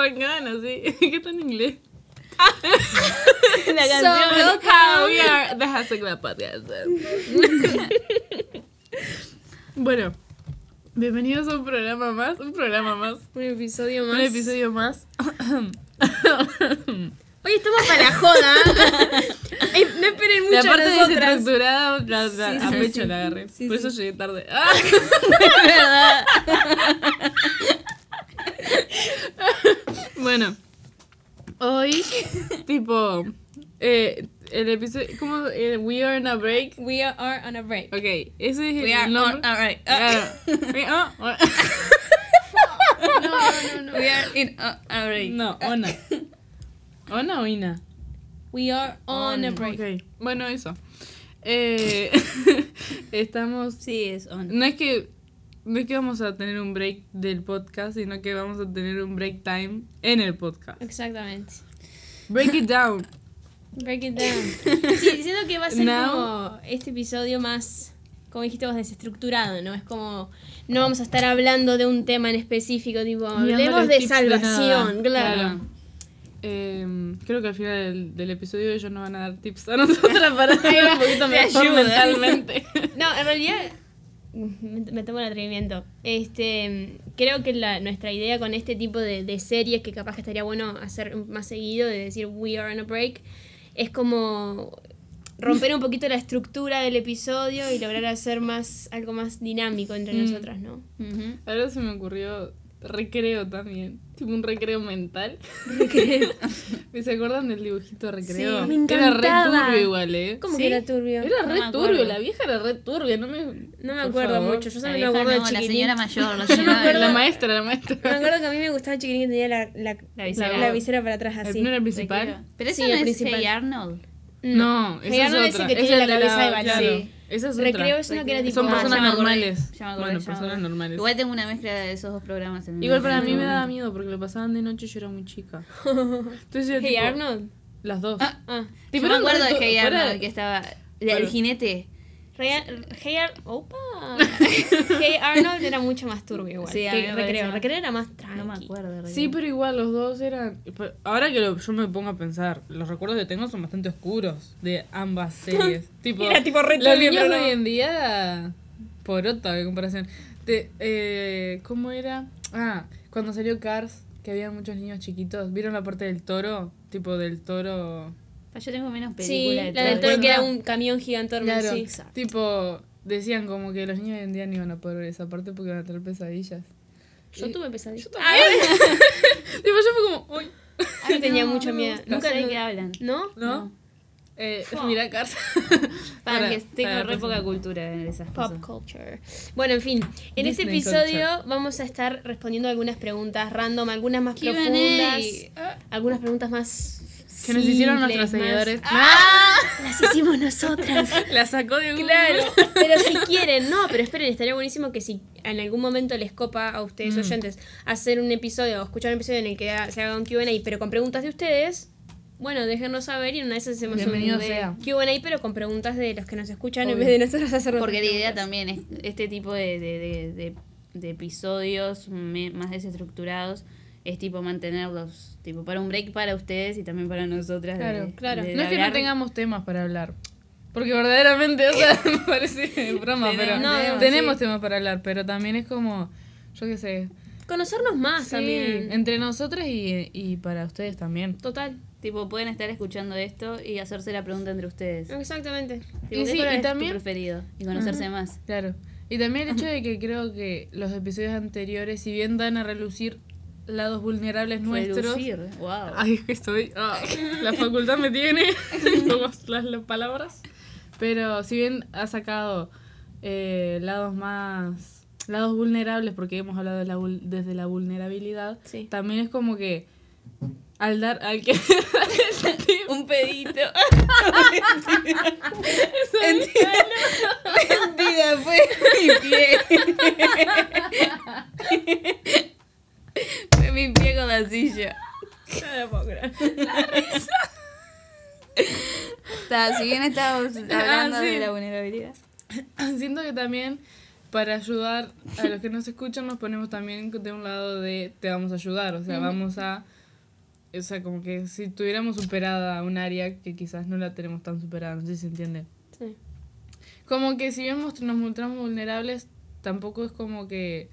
arrancaban así. ¿Qué está en inglés? La So, canción. how we are the Hashtag Club Podcast. bueno, bienvenidos a un programa más, un programa más, Un episodio más. un episodio más. Hoy estamos para la joda. Ey, no esperen mucho La a parte nosotras. desestructurada, la, la- Sí, a sí, pecho sí. la agarré. Por eso llegué tarde. Ah. bueno, hoy, tipo, eh, el episodio, ¿cómo? Eh, We are in a break. We are on a break. Ok, ese es We el are nombre. on a break. Claro. We are- No, no, no. We are in a, a break. No, Ona. ¿Ona o Ina? We are on a break. Ok, bueno, eso. Eh, estamos. Sí, es on. No es que. No es que vamos a tener un break del podcast, sino que vamos a tener un break time en el podcast. Exactamente. Break it down. Break it down. Sí, diciendo que va a ser Now- como este episodio más, como dijiste vos, desestructurado, ¿no? Es como, no vamos a estar hablando de un tema en específico, tipo, hablemos de salvación, claro. Eh, creo que al final del, del episodio ellos nos van a dar tips a nosotras para estar un poquito mejor mentalmente. No, en realidad me, tomo el atrevimiento. Este, creo que la, nuestra idea con este tipo de, de series que capaz que estaría bueno hacer más seguido, de decir we are on a break, es como romper un poquito la estructura del episodio y lograr hacer más algo más dinámico entre Mm. nosotras, ¿no? Ujú. Ahora se me ocurrió recreo también. Tipo un recreo mental. ¿Se acuerdan del dibujito recreo? Sí, me Era re turbio igual, ¿eh? ¿Cómo ¿Sí? que era turbio? Era re turbio, la vieja era re turbia, no me... No me acuerdo favor. mucho, yo La solo me acuerdo de no, la Chiquilín. señora mayor, la acuerdo- La maestra, la maestra. Me acuerdo que a mí me gustaba Chiquilín que tenía la, la, La visera. la visera para atrás así. ¿No era el principal? Recreo. Pero Sí, eso no el es principal. Hey Arnold. No, Hey esa Arnold es otra. que Esa tiene es la de cabeza de balón. Esa es Recreo otra. es uno que era tipo... Son Ah, personas acordé, normales. ya me acordé, Bueno, ya personas acordé. normales. Igual tengo una mezcla de esos dos programas en Igual para mí me daba miedo porque lo pasaban de noche y yo era muy chica. Entonces yo, Hey tipo, Arnold. Las dos. Ah, Ah. Tipo, Yo me acuerdo de Hey Arnold que estaba. El jinete. Real- Hey Ar- Opa. Hey Arnold era mucho más turbio igual. Sí, que recreo. Recreo era más tranqui. No me acuerdo. Sí, pero igual los dos eran. Ahora que lo- yo me pongo a pensar, los recuerdos que tengo son bastante oscuros de ambas series. tipo, Era tipo re los niños de no. hoy en día, por otra de comparación. De, eh, ¿Cómo era? Ah, cuando salió Cars, que había muchos niños chiquitos. ¿Vieron la parte del toro? Tipo del toro. Yo tengo menos Sí, películas de la del toro que era un camión gigantón. Claro, sí. tipo, decían como que los niños de hoy en día no iban a poder ver esa parte porque iban a tener pesadillas. Yo Y- tuve pesadillas. Yo también. tipo, yo fue como, uy, Yo tenía mucho miedo. Nunca Nunca sé de no- qué hablan. ¿No? ¿no? Eh, mira Cars. Para, que tengo para re poca cultura en esas Pop cosas. culture. Bueno, en fin, en este Disney episodio culture. vamos a estar respondiendo algunas preguntas random, algunas más Q&A. profundas, algunas preguntas más Que nos hicieron nuestros más- seguidores. ¡Ah! Las hicimos nosotras. La sacó de Google. Claro, pero si quieren, no, pero esperen, estaría buenísimo que si en algún momento les copa a ustedes Mm. oyentes hacer un episodio o escuchar un episodio en el que se haga un QA, pero con preguntas de ustedes, bueno, déjenos saber y en una vez hacemos Bienvenido un sea. QA, pero con preguntas de los que nos escuchan en vez de nosotros hacer Porque la idea también es este tipo de, de, de, de- de episodios me- más desestructurados es tipo mantenerlos tipo para un break para ustedes y también para nosotras de- Claro, claro. de No es que no tengamos temas para hablar. Porque verdaderamente, o sea, me parece broma, pero Tenemos, tenemos, tenemos sí. temas para hablar, pero también es como, yo qué sé, Conocernos más sí, también. entre nosotras y, y para ustedes también. Total. tipo pueden estar escuchando esto y hacerse la pregunta entre ustedes Exactamente. Tipo, Y ¿qué sí, y tu también- preferido y conocerse más Claro. Y también el hecho de que creo que los episodios anteriores, si bien dan a relucir lados vulnerables nuestros. Wow Ay, es que estoy. ah, la facultad me tiene. como las, las palabras. Pero si bien ha sacado eh, lados más. lados vulnerables, porque hemos hablado de la desde la vulnerabilidad, Sí. también es como que. Al dar. Al que. un pedito Mentira, fue mi pie. Fue mi pie con la silla Está, si bien estábamos hablando Ah, sí. de la vulnerabilidad Siento que también para ayudar a los que nos escuchan nos ponemos también de un lado de te vamos a ayudar, o sea, vamos a... O sea, como que si tuviéramos superada un área que quizás no la tenemos tan superada, no sé si se entiende. Sí. Como que si bien nos mostramos vulnerables, tampoco es como que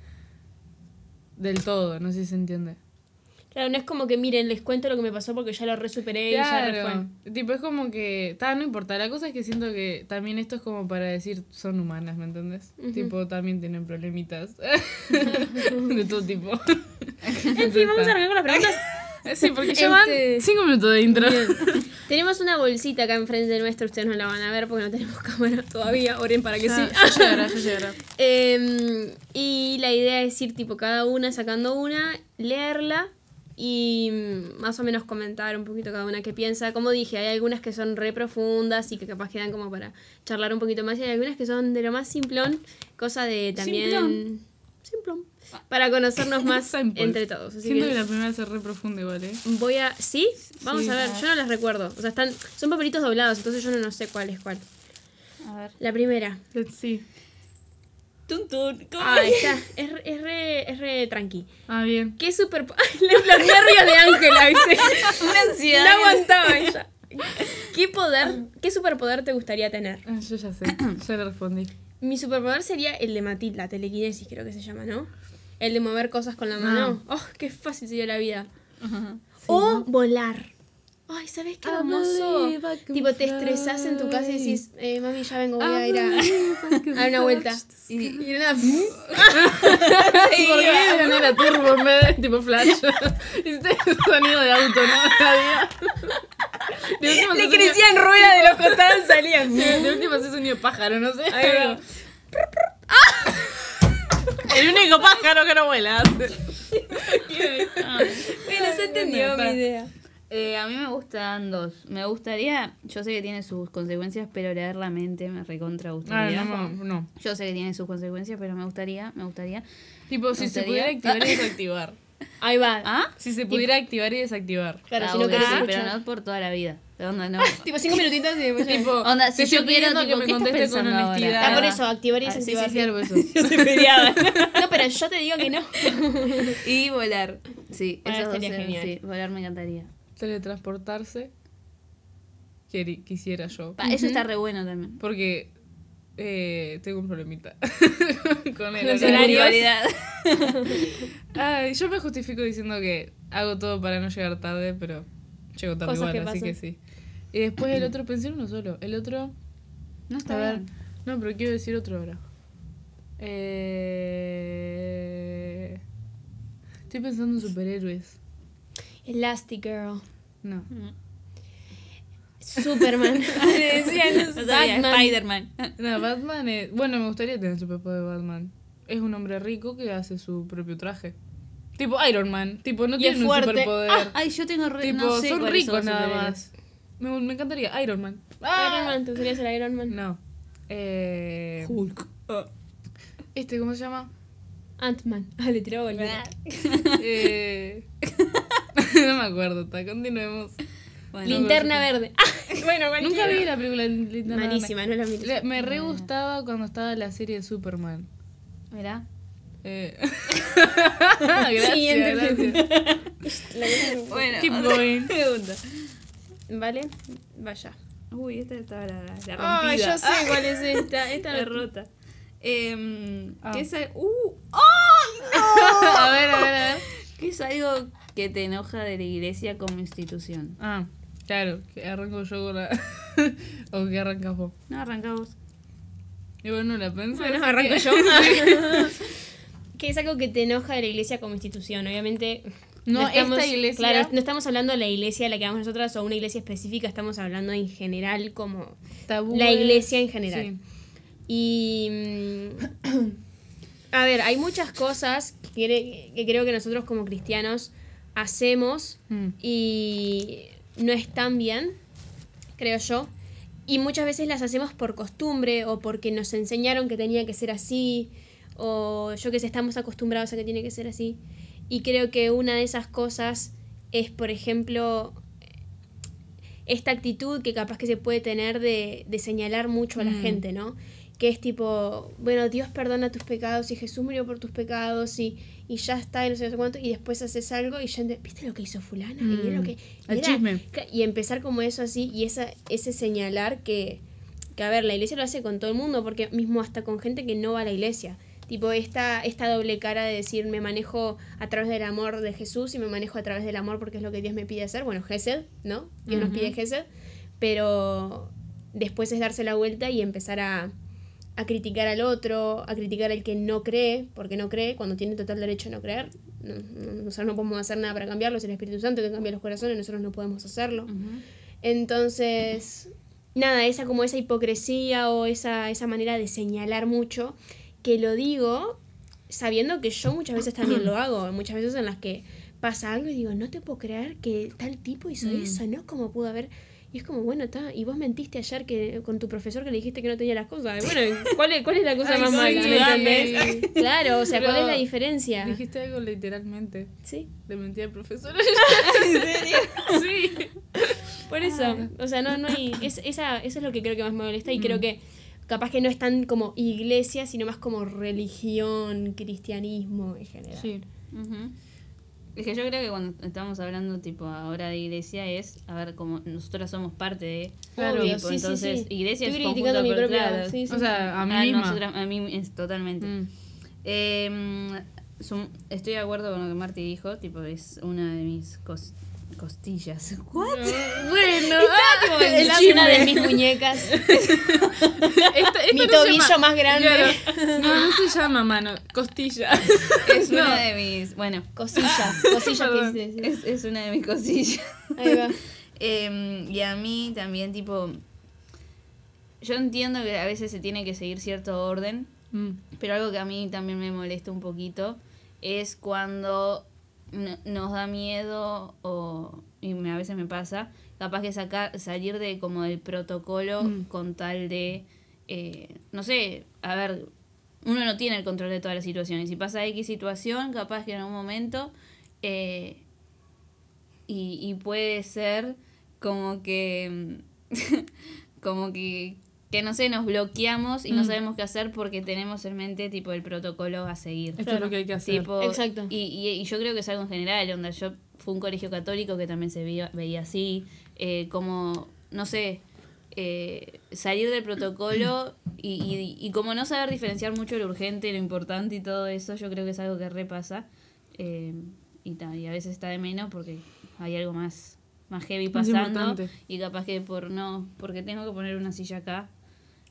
del todo, no sé si se entiende. Claro, no es como que miren, les cuento lo que me pasó porque ya lo resuperé y ya re Claro, tipo es como que, ta, no importa, la cosa es que siento que también esto es como para decir son humanas, ¿me entendés? Tipo también tienen problemitas de todo tipo. En fin, vamos a arrancar con las preguntas. Sí, porque ya van Este- cinco minutos de intro. tenemos una bolsita acá enfrente de nuestro, ustedes no la van a ver porque no tenemos cámara todavía, oren para que sí. Ya, llegará, ya llegará. Em, y la idea es ir tipo cada una sacando una, leerla y mm, más o menos comentar un poquito cada una qué piensa. Como dije, hay algunas que son re profundas y que capaz quedan como para charlar un poquito más y hay algunas que son de lo más simplón, cosa de también... Simplón. Simplón. Para conocernos más entre todos. Así Siento que que la primera se re profunda igual, ¿eh? voy a... ¿Sí? Vamos Sí. a ver, yo no las recuerdo. O sea, están son papelitos doblados, entonces yo no, no sé cuál es cuál. A ver. La primera. Let's see. Tun, tun. ¿Cómo Ahí es? está. Es, re- es, re, es re tranqui. Ah, bien. ¿Qué super... Los nervios de Ángela, ¿viste? Una ansiedad. No aguantaba ella. ¿Qué poder, qué superpoder te gustaría tener? Ah, yo ya sé, ya le respondí. Mi superpoder sería el de Matil, la telequinesis creo que se llama, ¿no? El de mover cosas con la mano. Oh, qué fácil sería la vida. o volar. Ay, ¿sabes qué hermoso? Tipo, te estresás en tu casa y decís, eh, mami, ya vengo, voy a ir a, a dar una vuelta. Y, Y de nada, ¿Por qué la turbo en vez de tipo flash? Hiciste sonido de auto, ¿no? Última le crecían ruedas de los costados y salían. De última haces sonido pájaro, no sé. Ahí. El único pájaro que no vuela. Bueno, se entendió mi idea. Eh, a mí me gustan dos. Me gustaría, yo sé que tiene sus consecuencias, pero leer la mente me recontra gustaría. no, no, no. Yo sé que tiene sus consecuencias, pero me gustaría, me gustaría. Tipo, si ¿Me se gustaría? pudiera activar y desactivar. Ahí va. ¿Ah? Si se pudiera activar y desactivar. Claro, Ah, si no querés pero no por toda la vida. ¿De onda no? Tipo, cinco minutitos y después Tipo, Onda, si yo quiero, tipo, que me ¿qué estás contestes con pensando ahora? honestidad. Ah, por eso, activar y Ah, sí, sí, desactivar. sí, algo eso. Yo soy peleada. no, pero yo te digo que no. y volar. Sí, dos estaría eran- genial. Sí, volar me encantaría. Teletransportarse. Quisiera yo. Pa, Eso está re bueno también. Porque eh, tengo un problemita con el horario. Ay, yo me justifico diciendo que hago todo para no llegar tarde, pero llego tarde Cosas igual, que así que sí. Y después el otro, pensé en uno solo. El otro, No a está ver, bien. no, pero quiero decir otro ahora. Eh... Estoy pensando en superhéroes. Elastigirl. No. Superman. Le decían No sabía, Batman. Spider-Man. No, Batman es... Bueno, me gustaría tener el superpoder de Batman. Es un hombre rico que hace su propio traje. Tipo Iron Man. Tipo, no Y tiene un fuerte. superpoder. Ah, ay, yo tengo re, tipo, no sé son ricos nada más. Me, me encantaría. Iron Man. Iron Man, ¿te gustaría ser Iron Man? No. Eh, Hulk. este, ¿cómo se llama? Ant-Man. Ah, le tiraba Eh, no me acuerdo, está, continuemos. Bueno, Linterna verde. Ah, bueno, Nunca vi la película de Linterna Verde. Malísima, no la vi. Me re gustaba cuando estaba la serie de Superman. Mirá. Eh. gracias, Siguiente gracias. La Bueno, Keep going. pregunta. Vale, vaya. Uy, esta estaba la, la rompida. Ah, yo sé cuál es esta. Esta La rota. Eh, Ah. ¿Qué es al- Uh, ¡Ay, no! a ver, a ver, a ver. ¿Qué es algo que te enoja de la iglesia como institución? Ah, claro, que arranco yo con la. o que arrancas vos. No, arrancamos. Y bueno, la pensé. Bueno, así arranco que- yo. que es algo que te enoja de la iglesia como institución. Obviamente. No, estamos, esta iglesia- Claro, no estamos hablando de la iglesia a la que vamos nosotras o una iglesia específica, estamos hablando en general como. Tabúes. La iglesia en general. Sí. Y. mm, A ver, hay muchas cosas que creo que nosotros como cristianos hacemos Mm. y no están bien, creo yo. Y muchas veces las hacemos por costumbre o porque nos enseñaron que tenía que ser así o yo que sé, estamos acostumbrados a que tiene que ser así. Y creo que una de esas cosas es, por ejemplo, esta actitud que capaz que se puede tener de, de señalar mucho a la Mm. gente, ¿no? Que es tipo, bueno, Dios perdona tus pecados y Jesús murió por tus pecados y, y ya está y no sé, cuánto, y después haces algo y ya, ¿viste lo que hizo fulana? Y lo Mm, que... y el era- chisme. Y empezar como eso así y esa, ese señalar que, que, a ver, la iglesia lo hace con todo el mundo, porque mismo hasta con gente que no va a la iglesia. Tipo, esta, esta doble cara de decir, me manejo a través del amor de Jesús y me manejo a través del amor porque es lo que Dios me pide hacer. Bueno, Gesed, ¿no? Dios nos pide Gesed, pero después es darse la vuelta y empezar a, a criticar al otro, a criticar al que no cree, porque no cree, cuando tiene total derecho a no creer. No- no- nosotros no podemos hacer nada para cambiarlo, es el Espíritu Santo que cambia los corazones, nosotros no podemos hacerlo. Entonces, nada, esa como esa hipocresía o esa, esa manera de señalar mucho, que lo digo sabiendo que yo muchas veces también lo hago, muchas veces en las que pasa algo y digo, no te puedo creer que tal tipo hizo Mm. eso, ¿no? ¿Cómo pudo haber? Y es como, bueno, está, y vos mentiste ayer que con tu profesor que le dijiste que no tenía las cosas. Bueno, ¿cuál es, cuál es la cosa Ay, más sí, mala? ¿Me dale. entendés? Claro, o sea, ¿cuál es la diferencia? Dijiste algo literalmente. Sí, De mentira al profesor. ¿En serio? sí. Por eso, o sea, no, no hay, es, esa, eso es lo que creo que más me molesta y creo que capaz que no es tan como iglesia, sino más como religión, cristianismo en general. Sí. Ujú. Es que yo creo que cuando estamos hablando tipo ahora de iglesia es, a ver, como nosotras somos parte de... Claro, tipo, sí, sí, entonces, sí. iglesia Estoy es criticando conjunto, mi pero propia... claro. sí, sí. O sea, a mí Ah, misma. nosotras- a mí es totalmente. Mm. Eh, sum- estoy de acuerdo con lo que Marty dijo, tipo, es una de mis cos- costillas. ¿What? Bueno, el una de chisme. mis muñecas. Esto- esto Mi no tobillo llama- más grande. Claro. No, no se llama mano, costilla. Es No. una de mis, bueno, Cosillas, cosillas que es, es una de mis cosillas. Ahí va. Em, y a mí también, tipo, yo entiendo que a veces se tiene que seguir cierto orden, Mm. pero algo que a mí también me molesta un poquito es cuando n- nos da miedo o y me, a veces me pasa capaz que sacar salir de como del protocolo Mm. con tal de eh, no sé a ver uno no tiene el control de todas las situaciones si pasa x situación capaz que en un momento eh, y, y puede ser como que como que que no sé nos bloqueamos y no Mm. sabemos qué hacer porque tenemos en mente tipo el protocolo a seguir Esto es lo que hay que hacer. Tipo, Exacto. Y, y, y yo creo que es algo en general, onda, yo fui a un colegio católico que también se veía, veía así, eh, como, no sé, eh, salir del protocolo y, y, y como no saber diferenciar mucho lo urgente, lo importante y todo eso, yo creo que es algo que repasa. Eh, y, ta, y a veces está de menos porque hay algo más, más heavy pasando y capaz que por no, porque tengo que poner una silla acá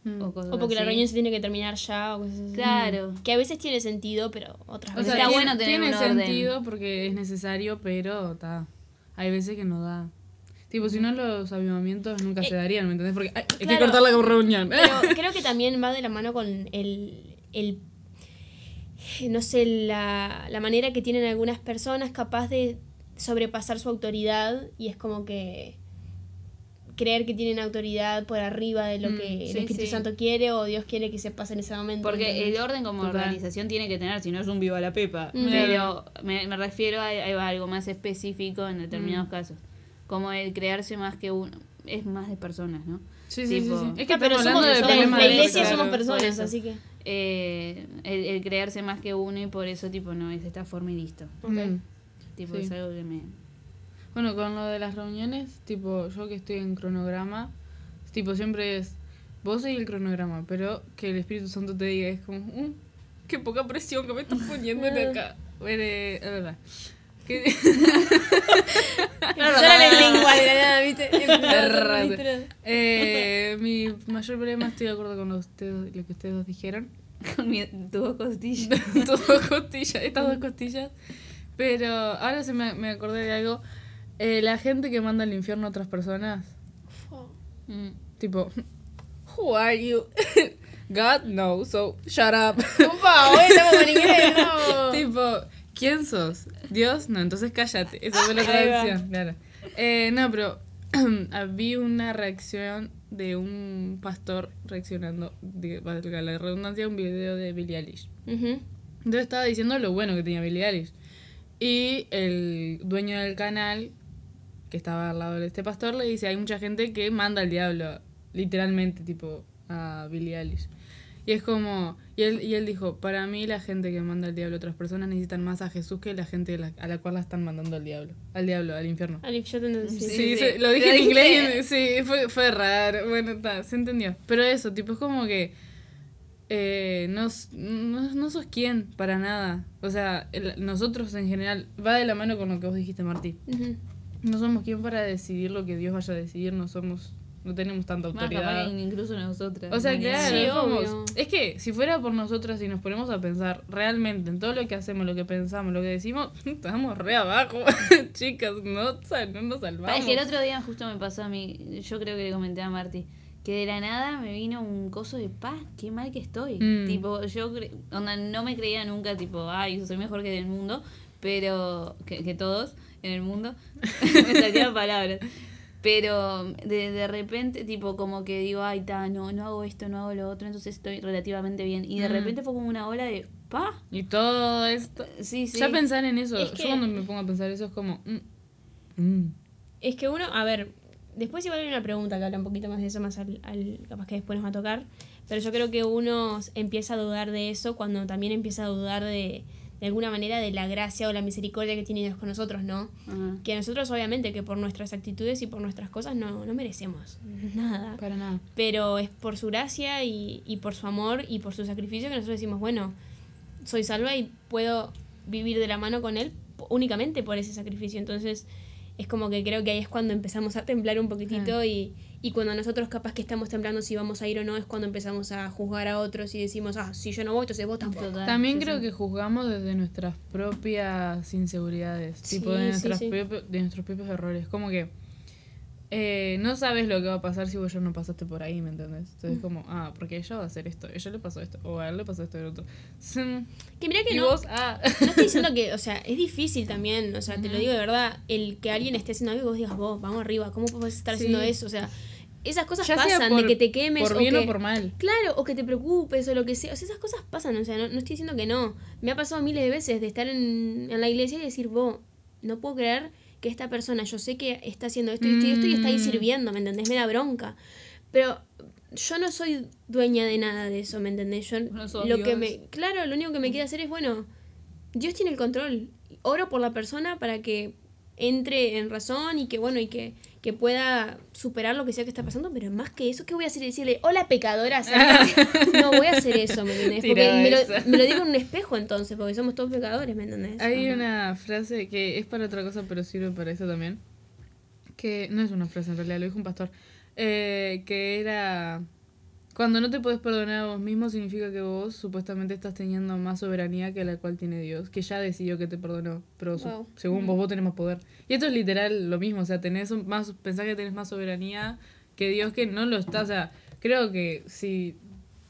Mm. o cosas O porque la reunión se tiene que terminar ya o cosas así. Claro. Que a veces tiene sentido, pero otras O veces... sea, Está tiene, bueno tener tiene un orden. sentido porque es necesario, pero ta, hay veces que no da. Tipo, si no los avivamientos nunca se darían, ¿me entendés? Porque ay, hay que cortar la reunión. Pero creo que también va de la mano con el, el no sé, la, la manera que tienen algunas personas capaz de sobrepasar su autoridad y es como que creer que tienen autoridad por arriba de lo Mm, que el Espíritu sí. Santo quiere o Dios quiere que se pase en ese momento. Porque el orden como Total. organización tiene que tener, si no es un viva la pepa. Mm. Pero me, me refiero a, a algo más específico en determinados Mm. casos. Como el crearse más que uno. Es más de personas, ¿no? Sí, sí, sí, Tipo- sí. Es que Ah, pero somos, de la- iglesia claro, somos personas, así que... Eh, el, el crearse más que uno y por eso, tipo, no es de esta forma y listo. Ok. Mm. Tipo, Sí. es algo que me. Bueno, con lo de las reuniones, tipo, yo que estoy en cronograma, tipo, siempre es, vos seguís el cronograma, pero que el Espíritu Santo te diga, es como, "Mm, qué poca presión que me estás poniendo de acá. Bueno, eh, es verdad. Que- en de la ¿viste? Eh, mi mayor problema, estoy de acuerdo con lo, ustedes, lo que ustedes dos dijeron. Con mi, costillas. Dos costillas, estas dos costillas. Pero ahora se me, me acordé de algo. Eh, la gente que manda al infierno a otras personas, Mm. tipo, Who are you? God no, so shut up. Upa, hoy estamos en inglés, no. tipo, ¿quién sos? Dios, no, entonces cállate. Esa fue la traducción, claro. Eh, no, pero vi una reacción de un pastor reaccionando, de, valga la redundancia, a un video de Billie Eilish. Ujú. Entonces estaba diciendo lo bueno que tenía Billie Eilish. Y el dueño del canal, que estaba al lado de este pastor, le dice, hay mucha gente que manda al diablo, literalmente, tipo, a Billie Eilish. Y es como, y él, y él dijo, para mí la gente que manda al diablo a otras personas necesitan más a Jesús que la gente la- a la cual la están mandando al diablo, al diablo, al infierno. Te entiendo, sí. Sí, Sí, sí. lo dije Lo en inglés, sí, fue, fue raro, bueno, está, se entendió. Pero eso, tipo, es como que eh, no, no, no sos quien para nada. O sea, el- nosotros en general, va de la mano con lo que vos dijiste, Martí. Ujú. No somos quien para decidir lo que Dios vaya a decidir, no somos, no tenemos tanta Más autoridad. que incluso nosotras. O sea, claro, Sí, es, que si fuera por nosotras y nos ponemos a pensar realmente en todo lo que hacemos, lo que pensamos, lo que decimos, estamos re abajo. Chicas, no, no nos salvamos. Es que el otro día justo me pasó a mí, yo creo que le comenté a Marty, que de la nada me vino un coso de paz, qué mal que estoy. Mm. Tipo, yo onda, no me creía nunca, tipo, ay, soy mejor que del mundo, pero que, que todos en el mundo. me salían palabras. Pero de, de repente, tipo, como que digo, ay, ta, no, no hago esto, no hago lo otro, entonces estoy relativamente bien. Y de Mm. repente fue como una ola de, pa, Y todo esto. sí, sí. Ya pensar en eso, Es yo que- cuando me pongo a pensar eso es como... mm, mm. Es que uno, a ver, después igual hay una pregunta que habla un poquito más de eso, más al, al- capaz que después nos va a tocar, pero yo creo que uno empieza a dudar de eso cuando también empieza a dudar de, de alguna manera de la gracia o la misericordia que tiene Dios con nosotros, ¿no? Ajá. Que nosotros obviamente que por nuestras actitudes y por nuestras cosas no, no merecemos nada. Para nada. Pero es por su gracia y, y por su amor y por su sacrificio que nosotros decimos, bueno, soy salva y puedo vivir de la mano con Él únicamente por ese sacrificio. Entonces es como que creo que ahí es cuando empezamos a temblar un poquitito y, y cuando nosotros capaz que estamos temblando si vamos a ir o no es cuando empezamos a juzgar a otros y decimos, ah, si yo no voy, entonces vos tampoco. Total, También sí, creo sí. que juzgamos desde nuestras propias inseguridades, Sí, tipo de, sí, nuestras de nuestros propios errores. Como que eh, no sabes lo que va a pasar si vos ya no pasaste por ahí, ¿me entendés? Mm. Entonces, como, ah, porque ella va a hacer esto, ella le pasó esto, o a él le pasó esto y otro. Mm, Que mira que Y no, vos, ah. no estoy diciendo que, o sea, es difícil también, o sea, te lo digo de verdad, el que alguien esté haciendo algo y vos digas, vos, vamos arriba, ¿cómo puedes estar haciendo Sí. eso? O sea, esas cosas Ya pasan, por- de que te quemes por o bien que... o por mal. Claro, o que te preocupes o lo que sea. O sea, esas cosas pasan, o sea, no, no estoy diciendo que no. Me ha pasado miles de veces de estar en, en la iglesia y decir, vos, no puedo creer que esta persona, yo sé que está haciendo esto y esto y esto y está ahí Mm. sirviendo, ¿me entendés? Me da bronca. Pero yo no soy dueña de nada de eso, ¿me entendés? Yo No lo que me, claro, lo único que me queda hacer es, bueno, Dios tiene el control. Oro por la persona para que entre en razón y que bueno y que, que pueda superar lo que sea que está pasando, pero más que eso, ¿qué voy a hacer? Decirle, hola pecadora, acércate". no voy a hacer eso, ¿me entendés? Porque me lo, me lo digo en un espejo entonces, porque somos todos pecadores, ¿me entendés? Hay una frase que es para otra cosa, pero sirve para eso también. Que no es una frase en realidad, lo dijo un pastor. eh, que era. Cuando no te puedes perdonar a vos mismo, significa que vos supuestamente estás teniendo más soberanía que la cual tiene Dios, que ya decidió que te perdonó, pero Wow. según vos, vos tenés más poder. Y esto es literal lo mismo, o sea, tenés más, pensás que tenés más soberanía que Dios que no lo está. O sea, creo que si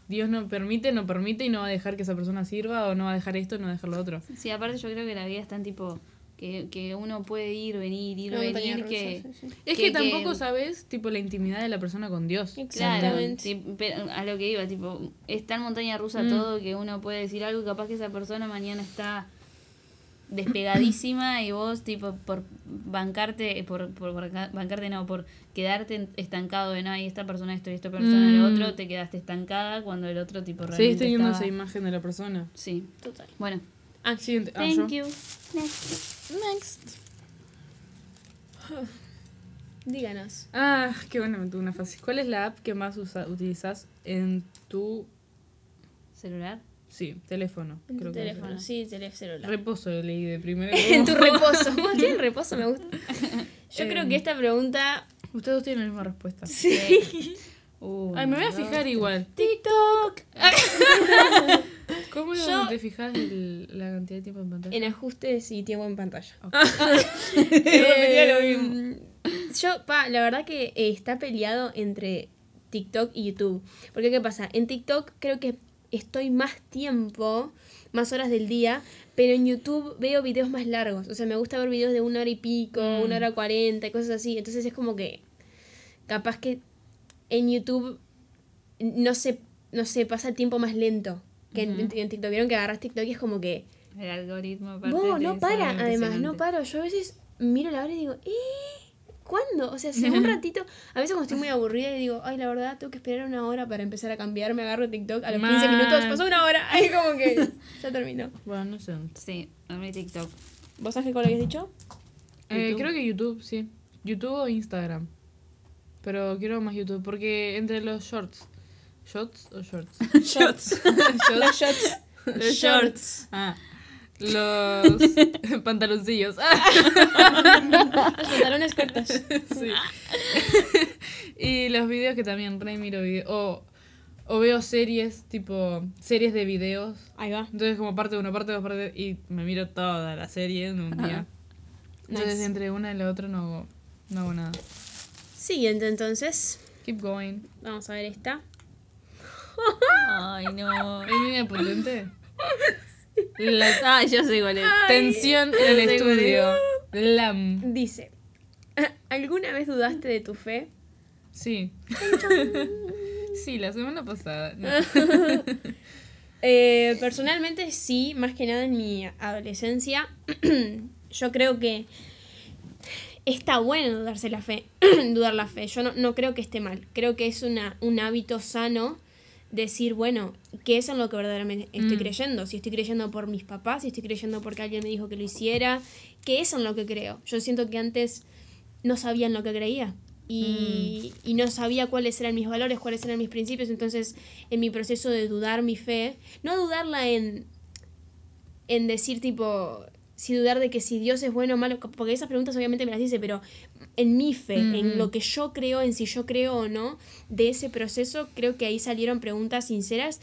Dios no permite, no permite y no va a dejar que esa persona sirva o no va a dejar esto, no va a dejar lo otro. Sí, aparte yo creo que la vida es tan tipo que, que uno puede ir, venir, ir, venir, rusa, que... sí, sí. Es que- que, tampoco que- sabes, tipo, la intimidad de la persona con Dios. Claro, Exactamente. sí, pero a lo que iba, tipo, es tan montaña rusa Mm. todo que uno puede decir algo y capaz que esa persona mañana está despegadísima y vos, tipo, por bancarte, por, por banca- bancarte no, por quedarte estancado de no, y esta persona esto y esta persona lo Mm. otro, te quedaste estancada cuando el otro, tipo, realmente estaba- esa imagen de la persona. Sí, Total. bueno. Ah, Siguiente. ah, Thank yo. you. Next. Next. díganos. Ah, qué bueno, me tuve una fácil. ¿Cuál es la app que más usa, utilizas en tu ¿Celular? sí, teléfono? En tu que teléfono, sí, teléfono celular. Reposo leí de primero. en tu reposo. Tiene el reposo, me gusta. Yo Eh, creo que esta pregunta. Ustedes tienen la misma respuesta. Sí. Ay, me voy a fijar igual. TikTok. ¿Cómo Yo- te fijas el- la cantidad de tiempo en pantalla? En ajustes y tiempo en pantalla. Ok. Eh, Repetía lo mismo. Yo, pa, la verdad que eh, está peleado entre TikTok y YouTube. Porque, ¿qué pasa? En TikTok creo que estoy más tiempo, más horas del día, pero en YouTube veo videos más largos. O sea, me gusta ver videos de una hora y pico, Mm. una hora cuarenta y cosas así. Entonces es como que capaz que en YouTube no se, no se pasa el tiempo más lento que en, TikTok. Vieron que agarras TikTok y es como que... El algoritmo No, no para, además, no paro. Yo a veces miro la hora y digo, ¡eh! ¿Cuándo? O sea, si un ratito, a veces cuando estoy muy aburrida y digo, ay, la verdad, tengo que esperar una hora para empezar a cambiar, me agarro TikTok, a los 15 Mal. minutos pasó una hora, ahí como que ya terminó. Bueno, no sé. Sí, a mí TikTok. ¿Vos Ángel, cuál habías dicho? Eh, creo que YouTube, sí. YouTube o Instagram. Pero quiero más YouTube porque entre los shorts. ¿Shots o shorts? Shots. Los shots. Los Shorts. Ah. Los pantaloncillos. Los pantalones cortos. Sí. y los videos que también re miro videos. O, o veo series, tipo series de videos. Ahí va. Entonces como parte uno, parte dos, parte y me miro toda la serie en un día. Entonces Nice. entre una y la otra no hago, no hago nada. Siguiente entonces. Keep going. Vamos a ver esta. Ay, no. ¿Es línea potente? La Ah, yo sé cuál es. tensión en el estudio. Lam. Dice, ¿alguna vez dudaste de tu fe? Sí. sí, la semana pasada. No. Eh, personalmente sí, más que nada en mi adolescencia. yo creo que está bueno dudarse la fe, dudar la fe. Yo no, no creo que esté mal. Creo que es una, un hábito sano decir, bueno, ¿qué es en lo que verdaderamente estoy Mm. creyendo? Si estoy creyendo por mis papás, si estoy creyendo porque alguien me dijo que lo hiciera, ¿qué es en lo que creo? Yo siento que antes no sabía en lo que creía. Y, y no sabía cuáles eran mis valores, cuáles eran mis principios. Entonces, en mi proceso de dudar mi fe, no dudarla en, en decir tipo, si dudar de que si Dios es bueno o malo, porque esas preguntas obviamente me las dice, pero en mi fe, en lo que yo creo, en si yo creo o no, de ese proceso, creo que ahí salieron preguntas sinceras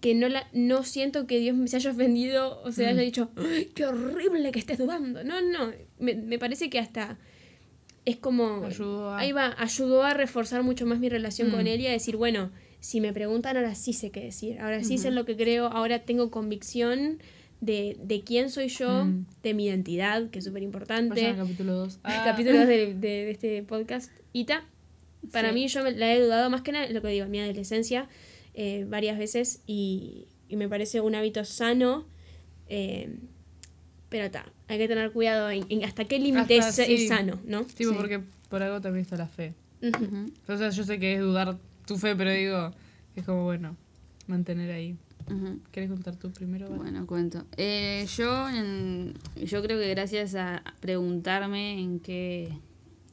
que no, la, no siento que Dios me se haya ofendido o se haya dicho, "Ay, qué horrible que estés dudando. No, no, me, me parece que hasta es como... Ayudó a- Ahí va, ayudó a reforzar mucho más mi relación con Mm. él y a decir, bueno, si me preguntan, ahora sí sé qué decir, ahora sí sé lo que creo, ahora tengo convicción de, de quién soy yo, Mm. de mi identidad, que es súper importante. Al capítulo 2. Capítulo dos de, de- de este podcast. Ita, para Sí. mí yo me- la he dudado más que nada, lo que digo, en mi adolescencia, eh, varias veces y, y me parece un hábito sano. eh, pero está, hay que tener cuidado en, en hasta qué límite es, es sano, ¿no? Tipo, Sí. porque por algo también está la fe. Sea, yo sé que es dudar tu fe, pero digo, es como bueno, mantener ahí. Ujú. ¿Quieres contar tú primero? Bueno, cuento. Eh, yo, en- yo creo que gracias a preguntarme en qué,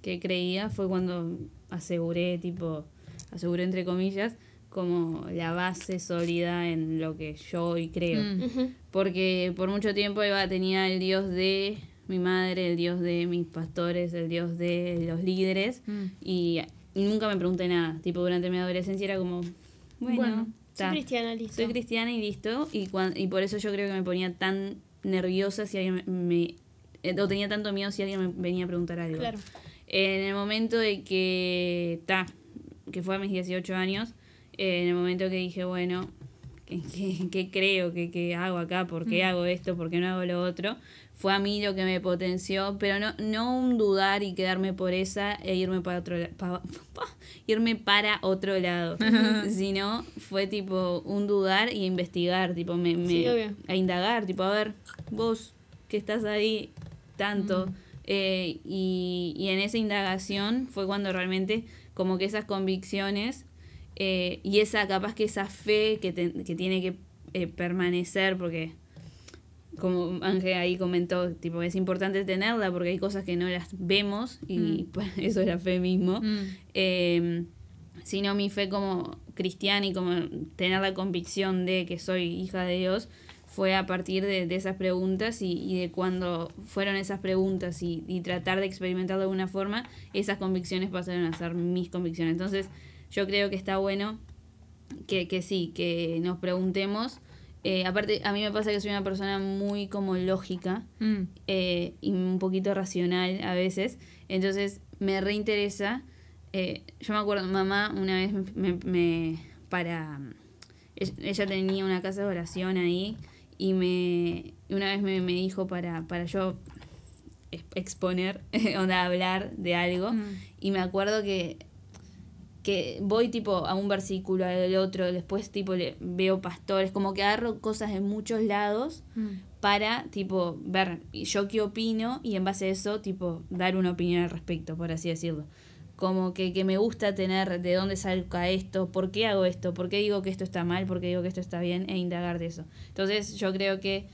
qué creía fue cuando aseguré, tipo, aseguré entre comillas, como la base sólida en lo que yo hoy creo. Mm. Porque por mucho tiempo iba, tenía el Dios de mi madre, el Dios de mis pastores, el Dios de los líderes. Mm. Y, y nunca me pregunté nada. Tipo, durante mi adolescencia era como, bueno, Bueno, Soy cristiana, listo. soy cristiana y listo. Y, cuan- y por eso yo creo que me ponía tan nerviosa si alguien me... me- eh, o tenía tanto miedo si alguien me venía a preguntar algo. Claro. En el momento de que, ta, que fue a mis 18 años, eh, en el momento que dije, bueno, ¿qué, qué- qué creo? ¿Qué, qué hago acá? ¿Por qué hago esto? ¿Por qué no hago lo otro? Fue a mí lo que me potenció, pero no, no un dudar y quedarme por esa e irme para otro pa- pa- irme para otro lado, sino fue tipo un dudar y investigar, tipo me, me- Sí, a indagar, tipo a ver, vos que estás ahí tanto. Mm. eh, y, y en esa indagación fue cuando realmente como que esas convicciones eh, y esa capaz que esa fe que, te- que tiene que eh, permanecer porque como Ángel ahí comentó, tipo, es importante tenerla porque hay cosas que no las vemos y pues, eso es la fe mismo. Mm. Eh, sino mi fe como cristiana y como tener la convicción de que soy hija de Dios fue a partir de, de esas preguntas y, y de cuando fueron esas preguntas y, y tratar de experimentar de alguna forma, esas convicciones pasaron a ser mis convicciones. Entonces yo creo que está bueno que, que sí, que nos preguntemos. Eh, aparte, a mí me pasa que soy una persona muy como lógica Mm. eh, y un poquito racional a veces. Entonces me reinteresa. Eh, yo me acuerdo, mamá una vez me, me- para... ella- tenía una casa de oración ahí y me una vez me, me dijo para, para yo ex- exponer, onda, hablar de algo. Mm. Y me acuerdo que que voy tipo a un versículo, al otro, después tipo le, veo pastores, como que agarro cosas de muchos lados Mm. para tipo ver yo qué opino y en base a eso tipo dar una opinión al respecto, por así decirlo. Como que, que me gusta tener de dónde salga esto, por qué hago esto, por qué digo que esto está mal, por qué digo que esto está bien e indagar de eso. Entonces yo creo que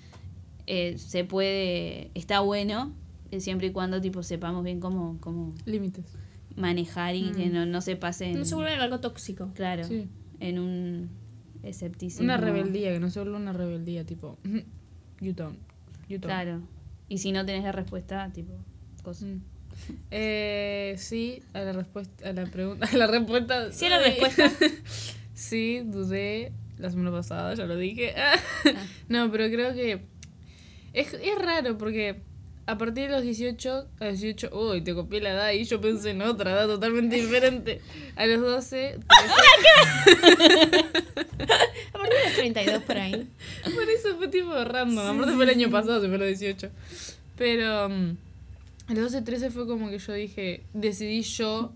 eh, se puede, está bueno eh, siempre y cuando tipo sepamos bien cómo, cómo Límites. Manejar y que no, no se pase en, No se vuelve algo tóxico. claro, Sí. en un escepticismo. Una rebeldía, que no se vuelva una rebeldía, tipo, you don't, you don't. Claro. Y si no tenés la respuesta, tipo, cosas. Mm. Eh, sí, a la respuesta, a la pregunta, a la respuesta. Sí, a la respuesta. sí, dudé la semana pasada, ya lo dije. no, pero creo que es, es raro porque a partir de los 18, a los 18, uy, te copié la edad y yo pensé en otra edad totalmente diferente. A los 12, A partir de los 32 por ahí. Por eso fue tipo random. Aparte fue el año pasado, se fue a los 18. Pero mm, a los 12, 13 fue como que yo dije, decidí yo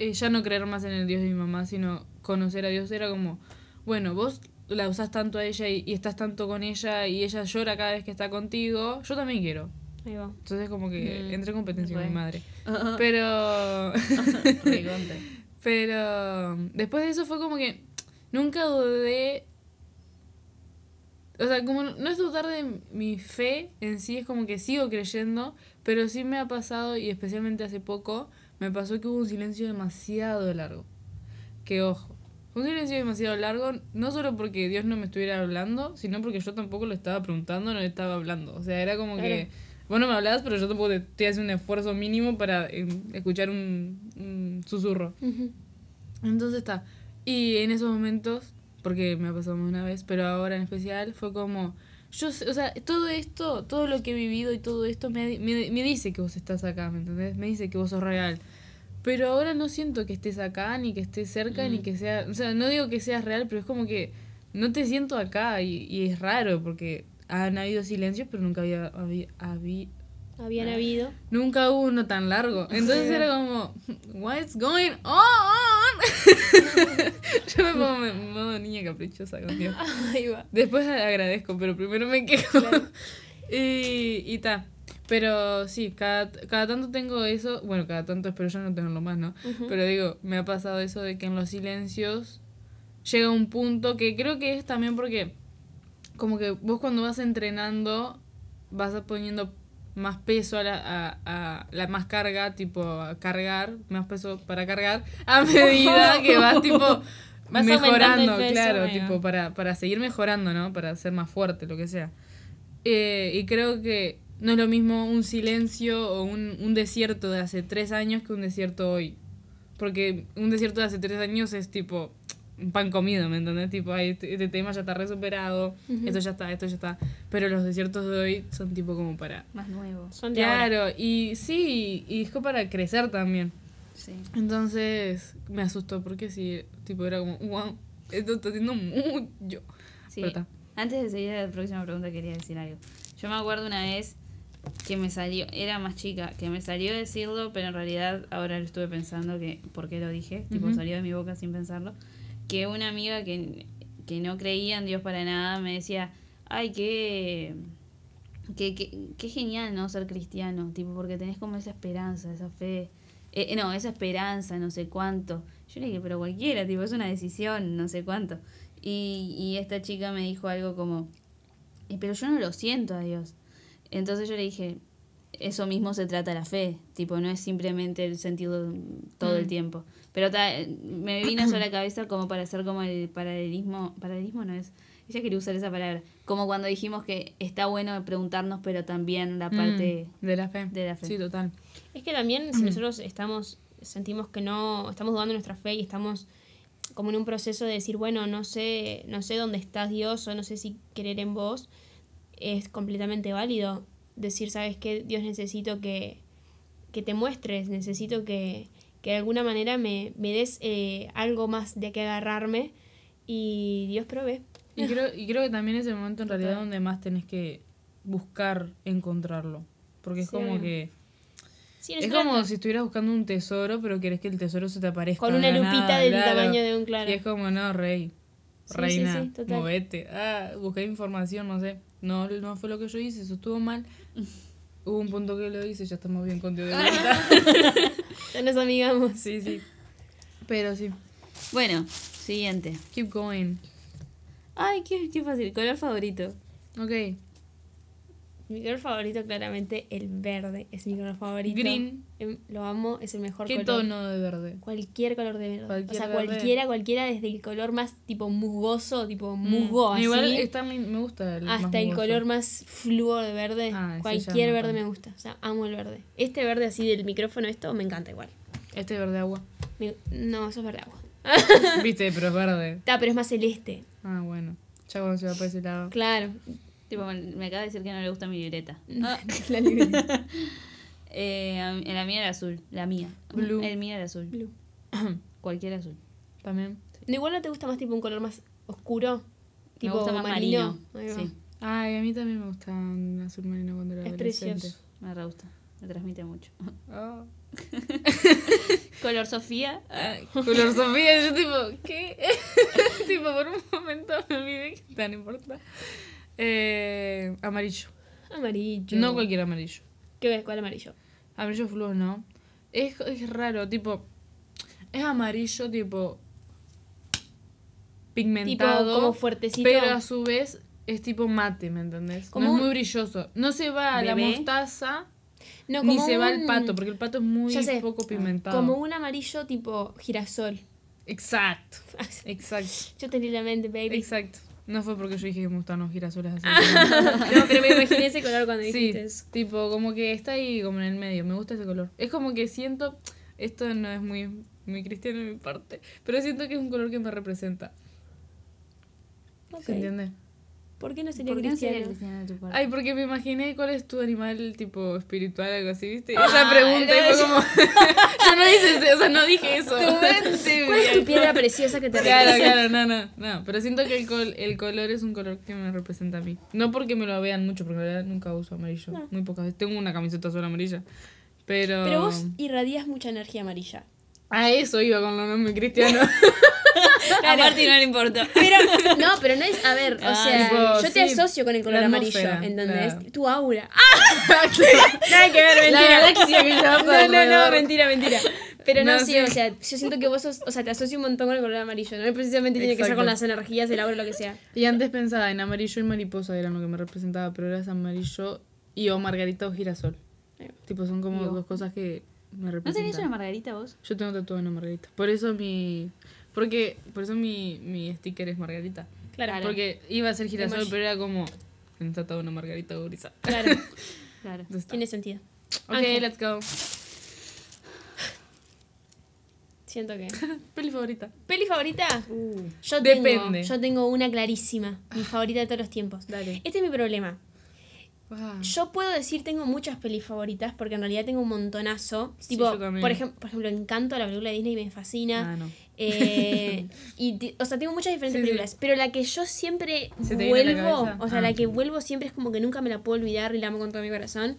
eh, ya no creer más en el Dios de mi mamá, sino conocer a Dios. Era como, bueno, vos la usás tanto a ella y, y estás tanto con ella y ella llora cada vez que está contigo, yo también quiero. Ahí va. Entonces como que Mm, entré en competencia con mi madre. Pero... Pero después de eso fue como que nunca dudé. O sea, como no es dudar de mi fe en sí, es como que sigo creyendo, pero sí me ha pasado, y especialmente hace poco, me pasó que hubo un silencio demasiado largo. Que ojo, un silencio demasiado largo, no solo porque Dios no me estuviera hablando, sino porque yo tampoco lo estaba preguntando, no le estaba hablando. O sea, era como que, vos no me hablabas, pero yo tampoco te estoy haciendo un esfuerzo mínimo para eh, escuchar un, un susurro. Ujú. Entonces está. Y en esos momentos, porque me ha pasado más una vez, pero ahora en especial, fue como. Yo, o sea, todo esto, todo lo que he vivido y todo esto me, me, me dice que vos estás acá, ¿me entendés? Me dice que vos sos real. Pero ahora no siento que estés acá, ni que estés cerca, ni que sea. O sea, no digo que seas real, pero es como que no te siento acá y, y es raro porque han habido silencios, pero nunca había, había, había- Habían habido. Nunca hubo uno tan largo. Entonces era como, what's going on? Yo me pongo en modo niña caprichosa con Dios. Ahí va. Después agradezco, pero primero me quejo. y y ta. Pero sí, cada, cada tanto tengo eso. Bueno, cada tanto espero yo no tenerlo más, ¿no? Pero digo, me ha pasado eso de que en los silencios llega un punto que creo que es también porque como que vos cuando vas entrenando vas poniendo más peso a la, a, a la más carga, tipo a cargar, más peso para cargar, a medida que vas tipo Vas mejorando, peso, claro, tipo para, para seguir mejorando, ¿no? Para ser más fuerte, lo que sea. Eh, y creo que no es lo mismo un silencio o un, un desierto de hace tres años que un desierto hoy. Porque un desierto de hace tres años es tipo un pan comido, ¿me entendés? Tipo, ay, este, este tema ya está resuperado, esto ya está, esto ya está. Pero los desiertos de hoy son tipo como para... Más nuevo. Son de ahora. Claro, y sí, y es como para crecer también. Sí. Entonces me asustó porque sí, tipo era como, wow, esto está haciendo mucho. Sí. Pero está. Antes de seguir a la próxima pregunta quería decir algo. Yo me acuerdo una vez que me salió, era más chica, que me salió decirlo, pero en realidad ahora lo estuve pensando que por qué lo dije, tipo Ujú. salió de mi boca sin pensarlo, que una amiga que, que no creía en Dios para nada me decía, ay, qué, qué, qué, qué genial, ¿no? Ser cristiano, tipo, porque tenés como esa esperanza, esa fe, eh, eh, no, esa esperanza, no sé cuánto. Yo le dije, pero cualquiera, tipo, es una decisión, no sé cuánto. Y, y esta chica me dijo algo como, "Eh, pero yo no lo siento a Dios. Entonces yo le dije, eso mismo se trata la fe, tipo, no es simplemente el sentido todo el Mm. tiempo. Pero ta- me vino eso a la cabeza como para hacer como el paralelismo, paralelismo no es, ella quería usar esa palabra, como cuando dijimos que está bueno preguntarnos, pero también la parte Mm, de la fe. de la fe. Sí, total. Es que también si nosotros estamos, sentimos que no, estamos dudando de nuestra fe y estamos como en un proceso de decir, bueno, no sé, no sé dónde estás Dios o no sé si querer en vos, es completamente válido decir, ¿sabes qué? Dios necesito que, que te muestres, necesito que, que de alguna manera me, me des eh, algo más de que agarrarme y Dios provee. Y creo, y creo que también es el momento en realidad Total. donde más tenés que buscar encontrarlo. Porque es Sí, como que Sí, no es como si estuvieras buscando un tesoro, pero querés que el tesoro se te aparezca. Con una lupita nada, del claro. tamaño de un claro. Y es como, no, rey. Sí, Reina, movete. Ah, busqué información, no sé. No, no fue lo que yo hice, eso estuvo mal. Hubo un punto que lo hice, ya estamos bien contigo de vuelta. Ya nos amigamos. sí, sí. Pero sí. Bueno, siguiente. Keep going. Ay, qué, qué fácil. Color favorito. Ok. Mi color favorito, claramente, el verde. Es mi color favorito. Green. Em, Lo amo, es el mejor ¿Qué color. tono de verde? Cualquier color de verde. Cualquier o sea, verde. cualquiera, cualquiera, desde el color más tipo musgoso, tipo Mm. musgo así, Igual está, me gusta el más hasta el color más fluo de verde. Ah, cualquier verde me gusta. O sea, amo el verde. Este verde así del micrófono, esto me encanta igual. Este verde agua. Me- no, eso es verde agua. Viste, pero es verde. Está, pero es más celeste. Ah, bueno. Ya cuando se va para ese lado. Claro. Tipo, me acaba de decir que no le gusta mi libreta. Ah. La libreta. Eh, la mía era azul. La mía. Blue. El mío era azul. Blue. Cualquier azul. También. ¿No igual no te gusta más tipo un color más oscuro? Tipo me gusta más marino. Sí, Ay, a mí también me gustaba un azul marino cuando era Es adolescente. precioso. me re gusta. Me transmite mucho. Ah. Color Sofía. Ay, color Sofía, yo tipo, ¿qué? tipo, por un momento me olvidé que tan importa. Eh, amarillo. Amarillo. No cualquier amarillo. ¿Qué ves? ¿Cuál amarillo? Amarillo fluo, no. Es, es raro, tipo. Es amarillo, tipo. Pigmentado. Tipo, como fuertecito. Pero a su vez es tipo mate, ¿me entendés? Como no es muy brilloso. No se va a la ¿Bebé? mostaza, No, ni se va al un- pato, porque el pato es muy poco pigmentado. Como un amarillo tipo girasol. Exacto, exacto, Yo tenía la mente, baby. exacto. No fue porque yo dije que me gustan los girasoles así. No, pero me imaginé ese color cuando sí, dijiste eso. tipo, como que está ahí como en el medio. Me gusta ese color. Es como que siento. Esto no es muy, muy cristiano de mi parte. Pero siento que es un color que me representa. Ok. ¿Se entiende? ¿Por qué no sería ¿Por qué no sería cristiano? tu? Ay, porque me imaginé cuál es tu animal tipo espiritual, algo así, ¿viste? Ah, Esa pregunta y fue como. yo no hice eso, o sea, no dije eso. ¿Cuál es tu piedra preciosa que te Claro, representa? claro, no, no, no. Pero siento que el, col- el color es un color que me representa a mí. No porque me lo vean mucho, porque en realidad nunca uso amarillo. No. Muy pocas veces. Tengo una camiseta sola amarilla. Pero. Pero vos irradias mucha energía amarilla. A eso iba con lo no muy A Marty no le importa. Pero, no, pero no es, a ver, o Ah, sea, tipo, yo te sí, asocio con el color amarillo, atmósfera, ¿entendés? claro. Tu aura. Nada que ver, mentira. que No, no, no, mentira, mentira. Pero no, No, sí, sí. o sea, yo siento que vos sos, o sea, te asocio un montón con el color amarillo. No precisamente tiene que ser Exacto. con las energías, el aura o lo que sea. Y antes pensaba en amarillo y mariposa, era lo que me representaba, pero ahora es amarillo y o margarita o girasol. Tipo, son como dos cosas que me ¿No representan. tenías una margarita vos? Yo tengo tatuado una margarita. Por eso mi. Porque. Por eso mi, mi sticker es margarita. Claro, Porque iba a ser girasol, Emoji. pero era como. En tatuado una margarita gurisa. claro, Claro. Tiene sentido. Ok, Ángel. let's go. Siento que. Peli favorita. ¿Peli favorita? Uh, Yo tengo, Depende. yo tengo una clarísima, mi favorita de todos los tiempos. Dale. Este es mi problema. Wow. Yo puedo decir tengo muchas pelis favoritas porque en realidad tengo un montonazo. Sí, tipo, por ejemplo, por ejemplo, Encanto, la película de Disney me fascina. Ah, no. Eh, y o sea, tengo muchas diferentes Sí, sí. películas, pero la que yo siempre ¿Se te viene a la vuelvo, o sea, Ah. la que vuelvo siempre es como que nunca me la puedo olvidar y la amo con todo mi corazón,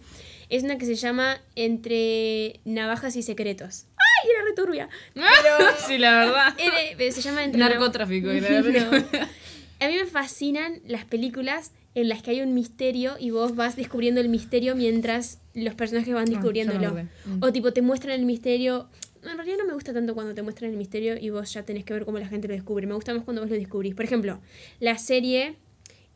es una que se llama Entre navajas y secretos. ¡Ay, era returbia! sí, la verdad. Era- se llama Entre Narcotráfico. era No. A mí me fascinan las películas en las que hay un misterio y vos vas descubriendo el misterio mientras los personajes van Ah, descubriéndolo. Mm. o tipo te muestran el misterio. En realidad no me gusta tanto cuando te muestran el misterio y vos ya tenés que ver cómo la gente lo descubre. Me gusta más cuando vos lo descubrís. Por ejemplo, la serie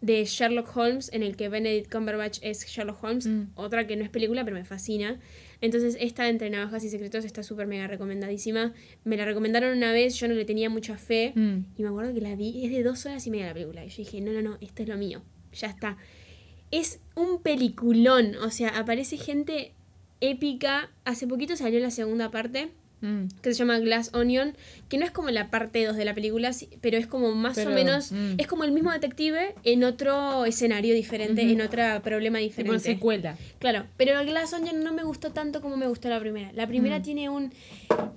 de Sherlock Holmes en el que Benedict Cumberbatch es Sherlock Holmes, Mm. otra que no es película pero me fascina. Entonces esta entre navajas y secretos está súper mega recomendadísima. Me la recomendaron una vez, yo no le tenía mucha fe. Mm. Y me acuerdo que la vi, es de dos horas y media la película. Y yo dije, no, no, no, esto es lo mío. Ya está. Es un peliculón. O sea, aparece gente épica. Hace poquito salió la segunda parte, Mm. que se llama Glass Onion, que no es como la parte 2 de la película, pero es como más Pero, o menos. mm. Es como el mismo detective en otro escenario diferente, en otro problema Tipo diferente. secuela. Claro, pero Glass Onion no me gustó tanto como me gustó la primera. La primera Mm. tiene un...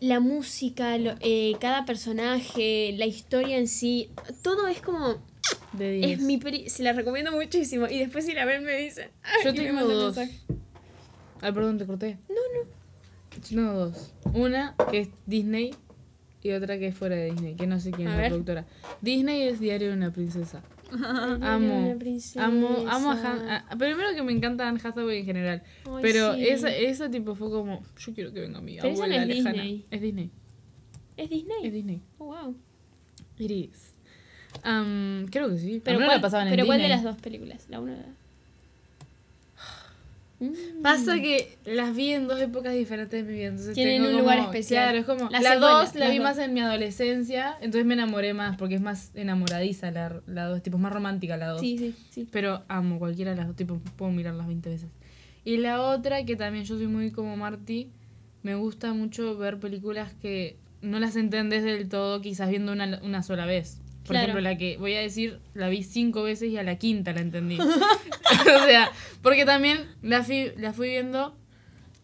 La música, lo- eh, cada personaje, la historia en sí, todo es como... De 10. Es mi peli, se la recomiendo muchísimo. Y después si la ven me dicen... Yo tengo dos. Ay, perdón, te corté. No, no. No, dos. Una que es Disney y otra que es fuera de Disney, que no sé quién A es la ver. productora. Disney es Diario de una princesa. Amo, amo, amo a Han, a- Primero que me encanta Anne Hathaway en general. Ay, pero sí. esa, esa tipo fue como, yo quiero que venga mi Pero esa no abuela es lejana. Disney. Es Disney. ¿Es Disney? Es Disney. Oh, wow. It is. Um, creo que sí. Pero, ¿cuál, la pasaban en pero ¿cuál de Disney. las dos películas? La una. Mm. Pasa que las vi en dos épocas diferentes de mi vida. Entonces Tienen tengo un lugar especial. Claro, es como. La La, dos la las vi dos. más en mi adolescencia. Entonces me enamoré más porque es más enamoradiza la, la dos. Tipo, es más romántica la dos. Sí, sí, sí. Pero amo cualquiera de las dos. Tipo, puedo mirarlas 20 veces. Y la otra, que también yo soy muy como Marty, me gusta mucho ver películas que no las entendés del todo, quizás viendo una, una sola vez. Por Claro. ejemplo, la que voy a decir, la vi cinco veces y a la quinta la entendí. o sea, porque también la fui, la fui viendo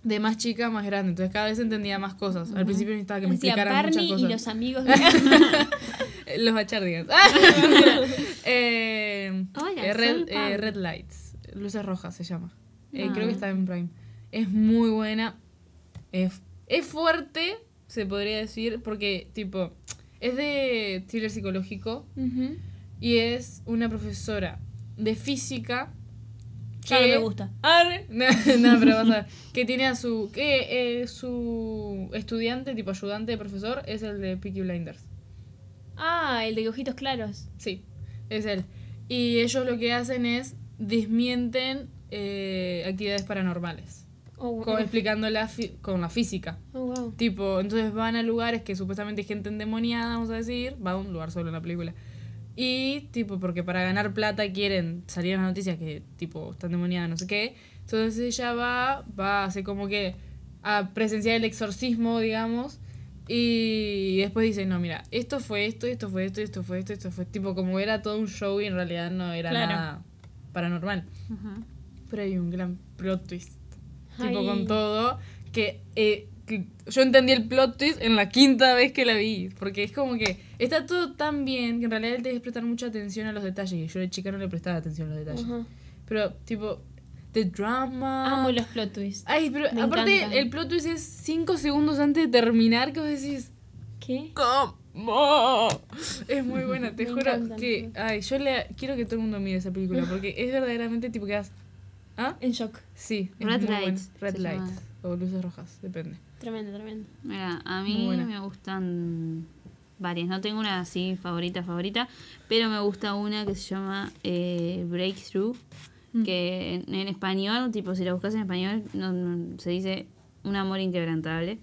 de más chica a más grande, entonces cada vez entendía más cosas. Al principio necesitaba que me Decía explicaran muchas Barney cosas. y los amigos. Los bachardigans. Ah, mentira. eh, Hola, eh, red, eh, red Lights. Luces rojas se llama. Eh, Ah. Creo que está en Prime. Es muy buena. Es, es fuerte, se podría decir, porque, tipo, es de thriller psicológico y es una profesora de física. Ya no que- me gusta. Arre. No, no, pero vas a ver. Que tiene a su. Que eh, su estudiante, tipo ayudante de profesor, es el de Peaky Blinders. Ah, el de ojitos claros. Sí, es él. Y ellos lo que hacen es desmienten eh, actividades paranormales, Oh, wow. como explicando la con la física. Oh, wow. Tipo, entonces van a lugares que supuestamente hay gente endemoniada, vamos a decir, va a un lugar solo en la película. Y, tipo, porque para ganar plata quieren salir en las noticias que, tipo, están endemoniadas, no sé qué. Entonces ella va, va a hacer como que a presenciar el exorcismo, digamos. Y después dice, no, mira, esto fue esto, esto fue esto, esto fue esto, esto fue tipo como era todo un show y en realidad no era Claro. nada paranormal. Ajá. Pero hay un gran plot twist. Tipo con todo. Que, eh, que yo entendí el plot twist en la quinta vez que la vi. Porque es como que está todo tan bien que en realidad te debes prestar mucha atención a los detalles. Y yo de chica no le prestaba atención a los detalles. Ajá. Pero, tipo, the drama. Amo los plot twists. Ay, pero Me aparte encantan. el plot twist es cinco segundos antes de terminar que vos decís, ¿Qué? ¿cómo? Es muy buena, te Me juro que... Ay, yo le, quiero que todo el mundo mire esa película porque es verdaderamente tipo que das... ¿Ah? En shock. Sí, Red lights, Red lights. llama. O luces rojas, depende. Tremendo, tremendo. Mira, a mí me gustan varias. No tengo una así favorita, favorita, pero me gusta una que se llama eh, Breakthrough, Mm. que en, en español, tipo si la buscas en español, no, no- se dice Un amor inquebrantable,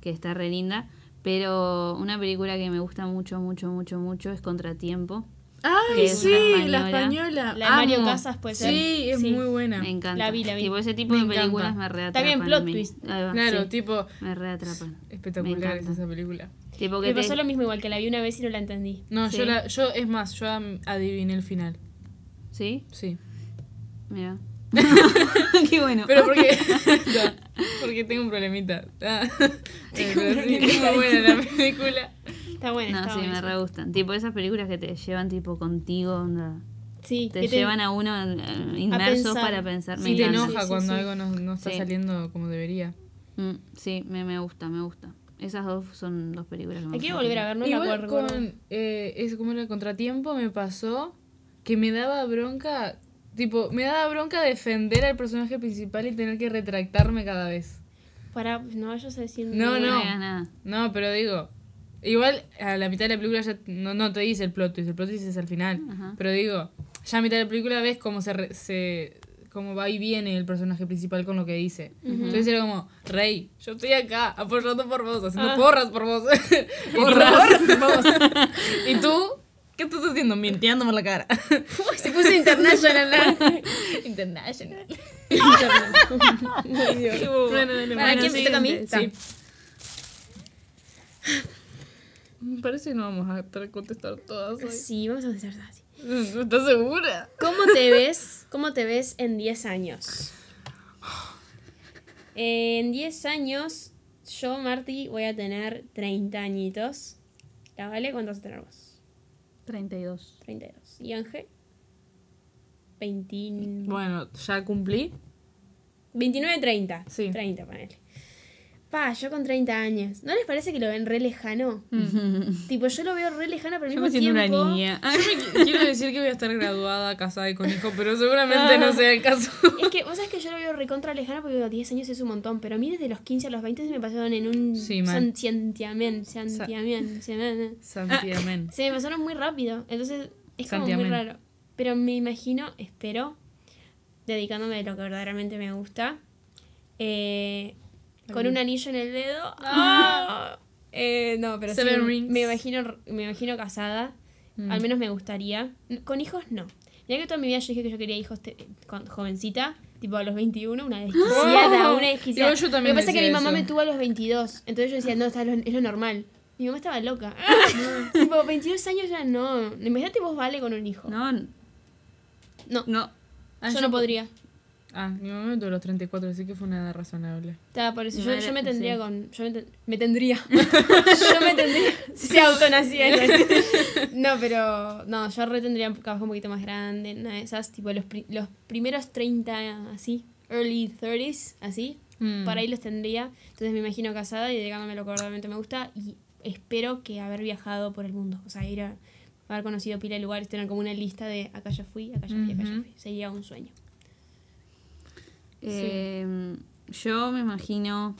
que está re linda. Pero una película que me gusta mucho, mucho, mucho, mucho es Contratiempo. ¡Ay, Que es sí! La española. española. La de Mario amo. Casas puede ser. Sí, es Sí. muy buena. Me encanta. La vi, la vi. Tipo, ese tipo Me de encanta. películas me reatrapan. bien, a plot twist. Ahí va, Claro, sí, tipo, me reatrapan. espectacular Me es encanta. esa película. Tipo que Me te- pasó lo mismo igual que la vi una vez y no la entendí. No, Sí. yo, la, yo, es más, yo adiviné el final. ¿Sí? Sí. Mira. Qué bueno. Pero porque. Porque tengo un problemita. Ah, pero sí, es muy buena la película. Está buena. No, está sí, me re gustan. Tipo esas películas que te llevan tipo contigo, onda. Sí, Te que llevan a uno eh, inmerso pensar. para pensar. Me Sí, te encanta. enoja Sí, cuando sí. algo no, no está Sí. saliendo como debería. Mm, sí, me, me gusta, me gusta. Esas dos son dos películas que me La quiero gustan. volver a ver, no la Igual puedo con eh, es como era el contratiempo me pasó que me daba bronca, tipo, me daba bronca defender al personaje principal y tener que retractarme cada vez. Para, no vayas a decir No, No no. nada. No, pero digo, igual a la mitad de la película ya no, no te dice el plot twist, el plot twist es al final. Ajá. Pero digo, ya a mitad de la película ves cómo se, re- se cómo va y viene el personaje principal con lo que dice. Entonces era como, Rey, yo estoy acá apoyando por vos, haciendo Ah. porras por vos. Porras por vos. y tú, ¿qué estás haciendo? Mintiéndome la cara. Se puso international. International. Bueno, dale, ¿Para quién me toca a mí? Sí. Me parece que no vamos a estar contestar todas hoy. Sí, vamos a hacer así. ¿Estás segura? ¿Cómo te ves? ¿Cómo te ves en 10 años? En 10 años, yo, Marty, voy a tener 30 añitos. ¿La vale? ¿Cuántos vas a tener vos? 32. 32. ¿Y Ángel? 20... Bueno, ya cumplí. 29, 30. Sí. 30, ponele. Pa, yo con 30 años. ¿No les parece que lo ven re lejano? Tipo, yo lo veo re lejano, pero al Yo mismo tiempo... una niña. Yo me qui- quiero decir que voy a estar graduada, casada y con hijo, pero seguramente no sea el caso. Es que, vos sabés que yo lo veo recontra lejano porque digo, 10 años es un montón, pero a mí desde los 15 a los 20 se me pasaron en un Sí, santiamén, santiamén, Santiamén. se me pasaron muy rápido, entonces es como Santiamén. muy raro. Pero me imagino, espero, dedicándome a lo que verdaderamente me gusta, eh, con un anillo en el dedo. ¡Ah! Eh, no, pero sí, Seven rings. me imagino, me imagino casada, Mm. al menos me gustaría. Con hijos no. Ya que toda mi vida yo dije que yo quería hijos te- con- jovencita, tipo a los 21, una desquiciada, una desquiciada. Yo también Lo que pasa es que mi mamá eso. me tuvo a los 22, entonces yo decía, no, está lo- es lo normal. Mi mamá estaba loca. tipo, 22 años ya no. Imagínate vos vale con un hijo. No, No, no. Ah, yo yo no po- podría. Ah, mi mamá me tuvo a los 34, así que fue una edad razonable. Estaba por eso. Yo, madre- yo me tendría sí. con. Yo me, ten- me tendría. yo me tendría. Se autonacía. No, pero. No, yo retendría un trabajo un poquito más grande. Una de esas, tipo los, pri- los primeros 30, así. Early 30s, así. Mm. Para ahí los tendría. Entonces me imagino casada y dedicándome a lo que verdaderamente me gusta. Y espero que haber viajado por el mundo. O sea, ir a. Haber conocido pila de lugares, tener como una lista de acá ya fui, acá ya fui, acá ya fui. Sería un sueño. Eh, Yo me imagino.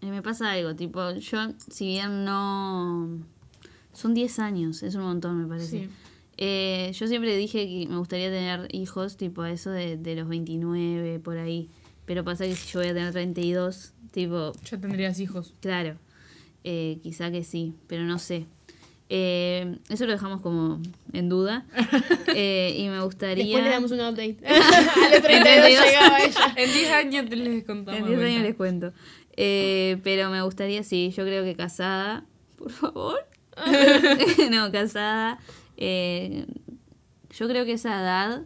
eh, me pasa algo, tipo, yo, si bien no. Son 10 años, es un montón, me parece. Sí. Eh, yo siempre dije que me gustaría tener hijos, tipo, a eso de, de los 29, por ahí. Pero pasa que si yo voy a tener 32, tipo, Ya tendrías hijos. claro, eh, quizá que sí, pero no sé. Eh, eso lo dejamos como en duda. Eh, y me gustaría. Después le damos un update. a los 32 llegaba ella. En 10 años te les contamos. En 10 de años les cuento. Eh, pero me gustaría, sí, yo creo que casada, por favor. no, casada. eh, yo creo que esa edad,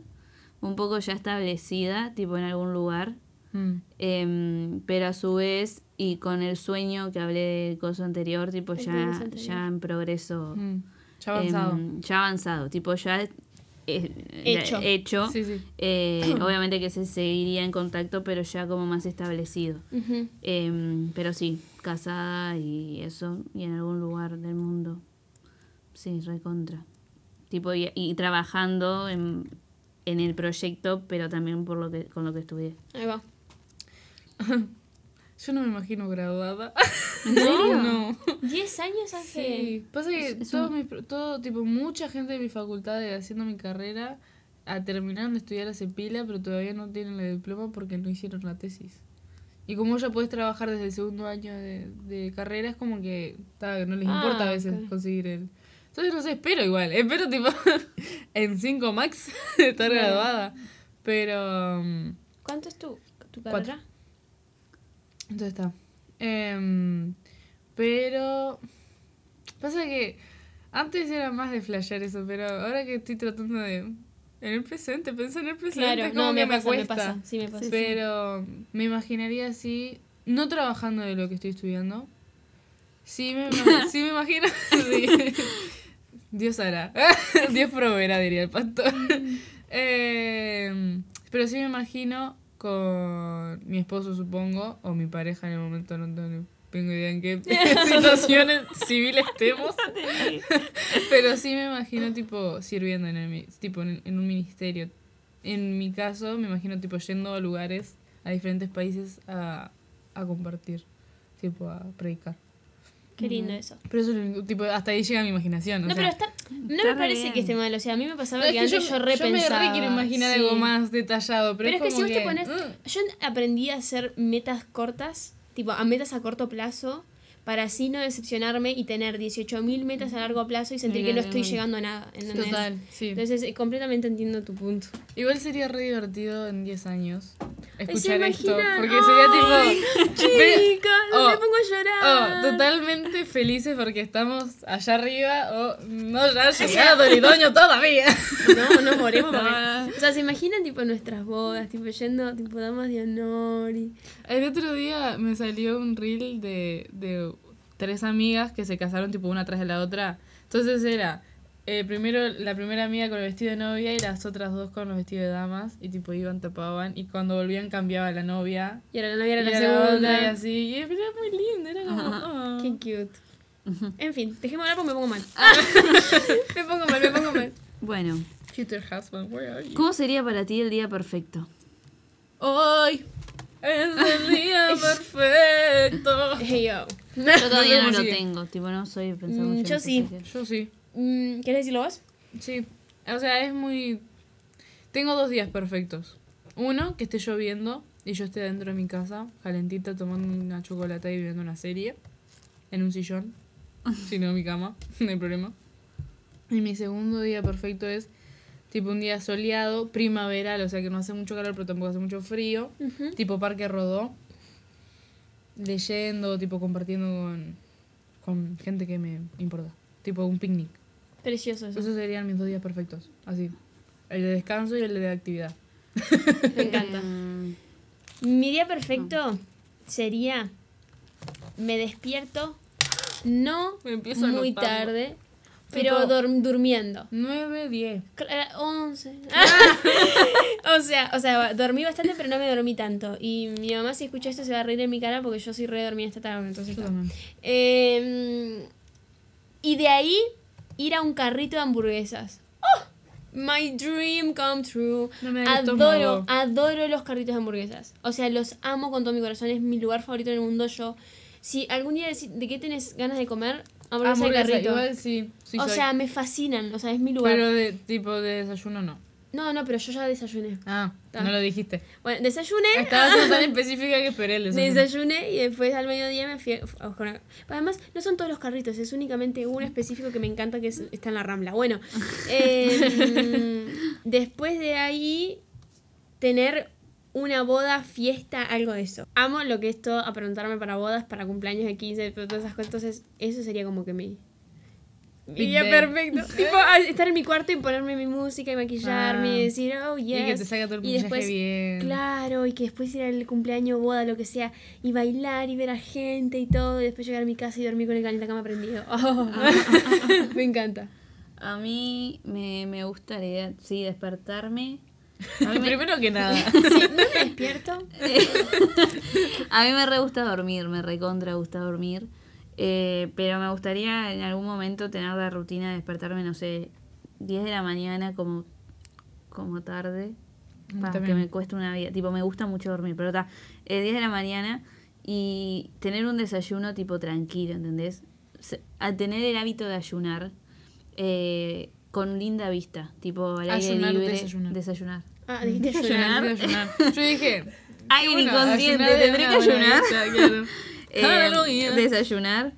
un poco ya establecida, tipo en algún lugar, Mm. em, pero a su vez, y con el sueño que hablé del coso anterior, tipo El ya, anterior. ya en progreso. Mm. Ya avanzado. em, ya avanzado, tipo ya eh, Hecho. hecho. sí, sí. Eh, obviamente que se seguiría en contacto, pero ya como más establecido. Em, pero sí, casada y eso, y en algún lugar del mundo. Sí, recontra. Tipo, y, y trabajando en, en el proyecto, pero también por lo que, con lo que estudié. Ahí va. Yo no me imagino graduada. ¿En serio? no. 10 años hace. Sí. Pasa que Es todo, un- mi pro- todo, tipo, mucha gente de mi facultad de- haciendo mi carrera a terminaron de estudiar hace pila, pero todavía no tienen el diploma porque no hicieron la tesis. Y como ya puedes trabajar desde el segundo año de, de carrera, es como que ta, no les Ah, importa a veces conseguir el... Entonces, no sé, espero igual. Espero, tipo, en 5 max estar graduada. Pero... um, ¿Cuánto es tu, tu Cuatro. Entonces está. Em, pero. Pasa que antes era más de flashear eso, pero ahora que estoy tratando de. En el presente, pensar en el presente, Claro, como no, que me pasa, me cuesta. pasa. Sí, me pasa. Pero me imaginaría así, no trabajando de lo que estoy estudiando. Sí me, sí me imagino. sí. Dios hará. Dios proveerá, diría el pastor. Eh, pero sí me imagino con mi esposo, supongo, o mi pareja en el momento, no tengo, tengo idea en qué situaciones civiles estemos. pero sí me imagino, tipo, sirviendo en, el, tipo, en, en un ministerio. En mi caso, me imagino, tipo, yendo a lugares, a diferentes países a, a compartir, tipo, a predicar. Qué lindo eso. Pero eso, es lo único- tipo, hasta ahí llega mi imaginación. o No, sea. pero está, no Está me re parece bien. que esté mal. O sea, a mí me pasaba No, que es que antes yo, yo, repensaba. me re quiero imaginar sí. algo más detallado, pero, Pero es que si vos te pones. mm, Yo aprendí a hacer metas cortas, tipo a metas a corto plazo, para así no decepcionarme y tener 18.000 metas a largo plazo y sentir que no estoy llegando a nada. ¿entendés? Total, sí. Entonces, eh, completamente entiendo tu punto. Igual sería re divertido en 10 años escuchar ¿se esto. Porque sería tipo. Chicas, Oh, me pongo a llorar. Oh, totalmente felices porque estamos allá arriba o no ya ha llegado el idóneo todavía. No, no moremos. porque-. O sea, se imaginan tipo nuestras bodas, tipo yendo, tipo damas de honor y. El otro día me salió un reel de, de tres amigas que se casaron tipo una tras de la otra. Entonces era eh, primero la primera amiga con el vestido de novia y las otras dos con los vestidos de damas. Y tipo iban, tapaban. Y cuando volvían cambiaba la novia. Y ahora la novia era la era segunda. y así. Y era muy lindo, era como. ah. Qué cute. En fin, dejemos hablar porque me pongo mal. me pongo mal, me pongo mal. Bueno, Future husband, where are you? ¿cómo sería para ti el día perfecto? Hoy es el día perfecto. Hey yo. Yo todavía no lo sigue. tengo, tipo, no soy de pensar Mm, mucho en yo sí. Yo sí. Mm, ¿Querés decirlo vos? Sí. O sea, es muy. Tengo dos días perfectos. Uno, que esté lloviendo y yo esté dentro de mi casa, calentita, tomando una chocolate y viendo una serie. En un sillón. si no en mi cama, no hay problema. Y mi segundo día perfecto es tipo un día soleado, primaveral, o sea que no hace mucho calor pero tampoco hace mucho frío. Ujú. Tipo Parque Rodó. Leyendo, tipo compartiendo con, con gente que me importa. Tipo un picnic. Precioso eso. Esos serían mis dos días perfectos. Así. El de descanso y el de actividad. Me encanta. Mm, Mi día perfecto sería. Me despierto. No Me empiezo a muy tarde, pero dorm- durmiendo. 9, 10. Cla- 11. o sea, o sea, dormí bastante, pero no me dormí tanto. Y mi mamá, si escucha esto, se va a reír en mi cara porque yo soy re dormida esta tarde. Entonces. Eh, y de ahí ir a un carrito de hamburguesas. ¡Oh! My dream come true. No me Adoro, adoro los carritos de hamburguesas. O sea, los amo con todo mi corazón. Es mi lugar favorito en el mundo. Yo, si algún día deci- de qué tenés ganas de comer, hamburguesa, carrito. igual sí. sí o soy. sea, me fascinan. O sea, es mi lugar. Pero de tipo de desayuno no. No, no, pero yo ya desayuné. Ah, Ah. no lo dijiste. Bueno, desayuné. Estaba siendo tan específica que esperé el desayuno. Desayuné y después al mediodía me fui a. Además, no son todos los carritos, es únicamente uno específico que me encanta que es- está en la Rambla. Bueno, eh, después de ahí, tener una boda, fiesta, algo de eso. Amo lo que es todo a preguntarme para bodas, para cumpleaños de 15, todas esas cosas. Entonces, eso sería como que mi... Mi día day. perfecto. tipo, estar en mi cuarto y ponerme mi música y maquillarme Ah. y decir, oh, yes. Y que te salga todo el Y después, bien. Claro, y que después ir al cumpleaños, boda, lo que sea, y bailar y ver a gente y todo, y después llegar a mi casa y dormir con el calentacama prendido. Oh, me encanta. A mí me, me gustaría, sí, despertarme. A mí, me, Primero que nada. Sí, no me despierto. a mí me re gusta dormir, me recontra gusta dormir. Eh, pero me gustaría en algún momento tener la rutina de despertarme, no sé, 10 de la mañana como, como tarde. Pa, que me cuesta una vida. Tipo, me gusta mucho dormir, pero está. 10 de la mañana y tener un desayuno tipo tranquilo, ¿entendés? A tener el hábito de ayunar eh, con linda vista, tipo al aire Ayunar, libre. desayunar. desayunar. Ah, dijiste Ayunar. ayunar. Yo dije. Ay, bueno, inconsciente, tendré que ayunar. vista, claro. Eh, desayunar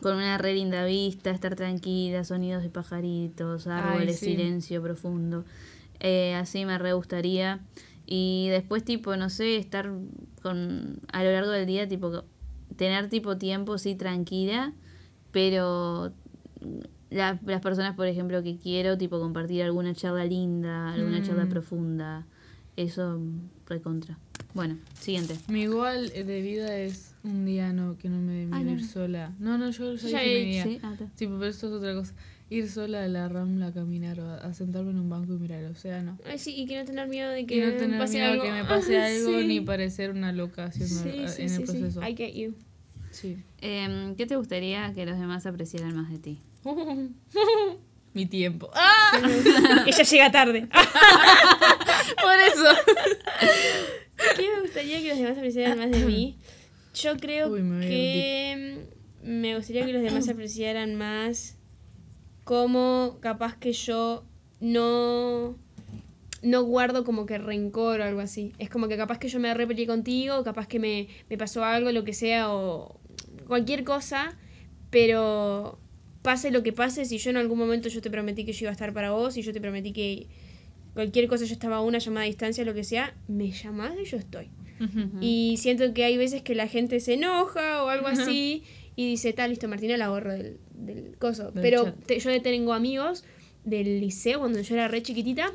con una re linda vista, estar tranquila, sonidos de pajaritos, árboles, sí. silencio profundo. Eh, así me re gustaría. Y después, tipo, no sé, estar con a lo largo del día, tipo, tener tipo tiempo, sí, tranquila, pero la- las personas, por ejemplo, que quiero, tipo, compartir alguna charla linda, alguna charla Mm. profunda, eso recontra. Bueno, siguiente. Mi igual de vida es un día no, que no me Ay, no, ir no. sola. No, no, yo ya Ya dije he- mi día. Sí, ah. Tipo, pero esto es otra cosa. Ir sola a la rambla a caminar o a, a sentarme en un banco y mirar el océano. Ay, sí, y que no tener miedo de que Y no me tener pase miedo algo. que me pase Ah, algo sí. ni parecer una loca haciendo Sí, eh, sí, en sí, el proceso. sí. I get you. Sí. Em, ¿Qué te gustaría que los demás apreciaran más de ti? Mi tiempo. ¡Ah! Ella llega tarde. Por eso. ¿Qué me gustaría que los demás apreciaran más de mí? Yo creo Uy, me que me gustaría que los demás apreciaran más como capaz que yo no no guardo como que rencor o algo así. Es como que capaz que yo me repelí contigo, capaz que me, me pasó algo, lo que sea, o cualquier cosa, pero pase lo que pase, si yo en algún momento yo te prometí que yo iba a estar para vos, y yo te prometí que cualquier cosa yo estaba a una llamada a distancia, lo que sea, me llamás y yo estoy. Y siento que hay veces que la gente se enoja o algo así y dice, tal, listo, Martina la borro del, del coso. Del Pero te- yo tengo amigos del liceo cuando yo era re chiquitita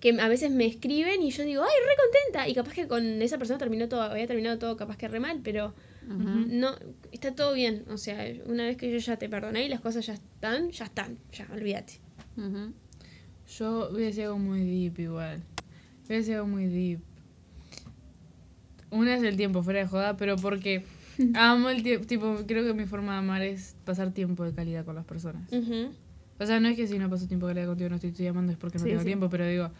que a veces me escriben y yo digo, ay, re contenta. Y capaz que con esa persona terminó todo, había terminado todo capaz que re mal, pero no, está todo bien. O sea, una vez que yo ya te perdoné y las cosas ya están, ya están. Ya, olvídate. Yo voy a decir algo muy deep igual. Voy a decir algo muy deep. Una es el tiempo, fuera de joda, pero porque amo el tiempo. Tipo, creo que mi forma de amar es pasar tiempo de calidad con las personas. O sea, no es que si no paso tiempo de calidad contigo no te estoy llamando, es porque no Sí, tengo sí. tiempo, pero digo.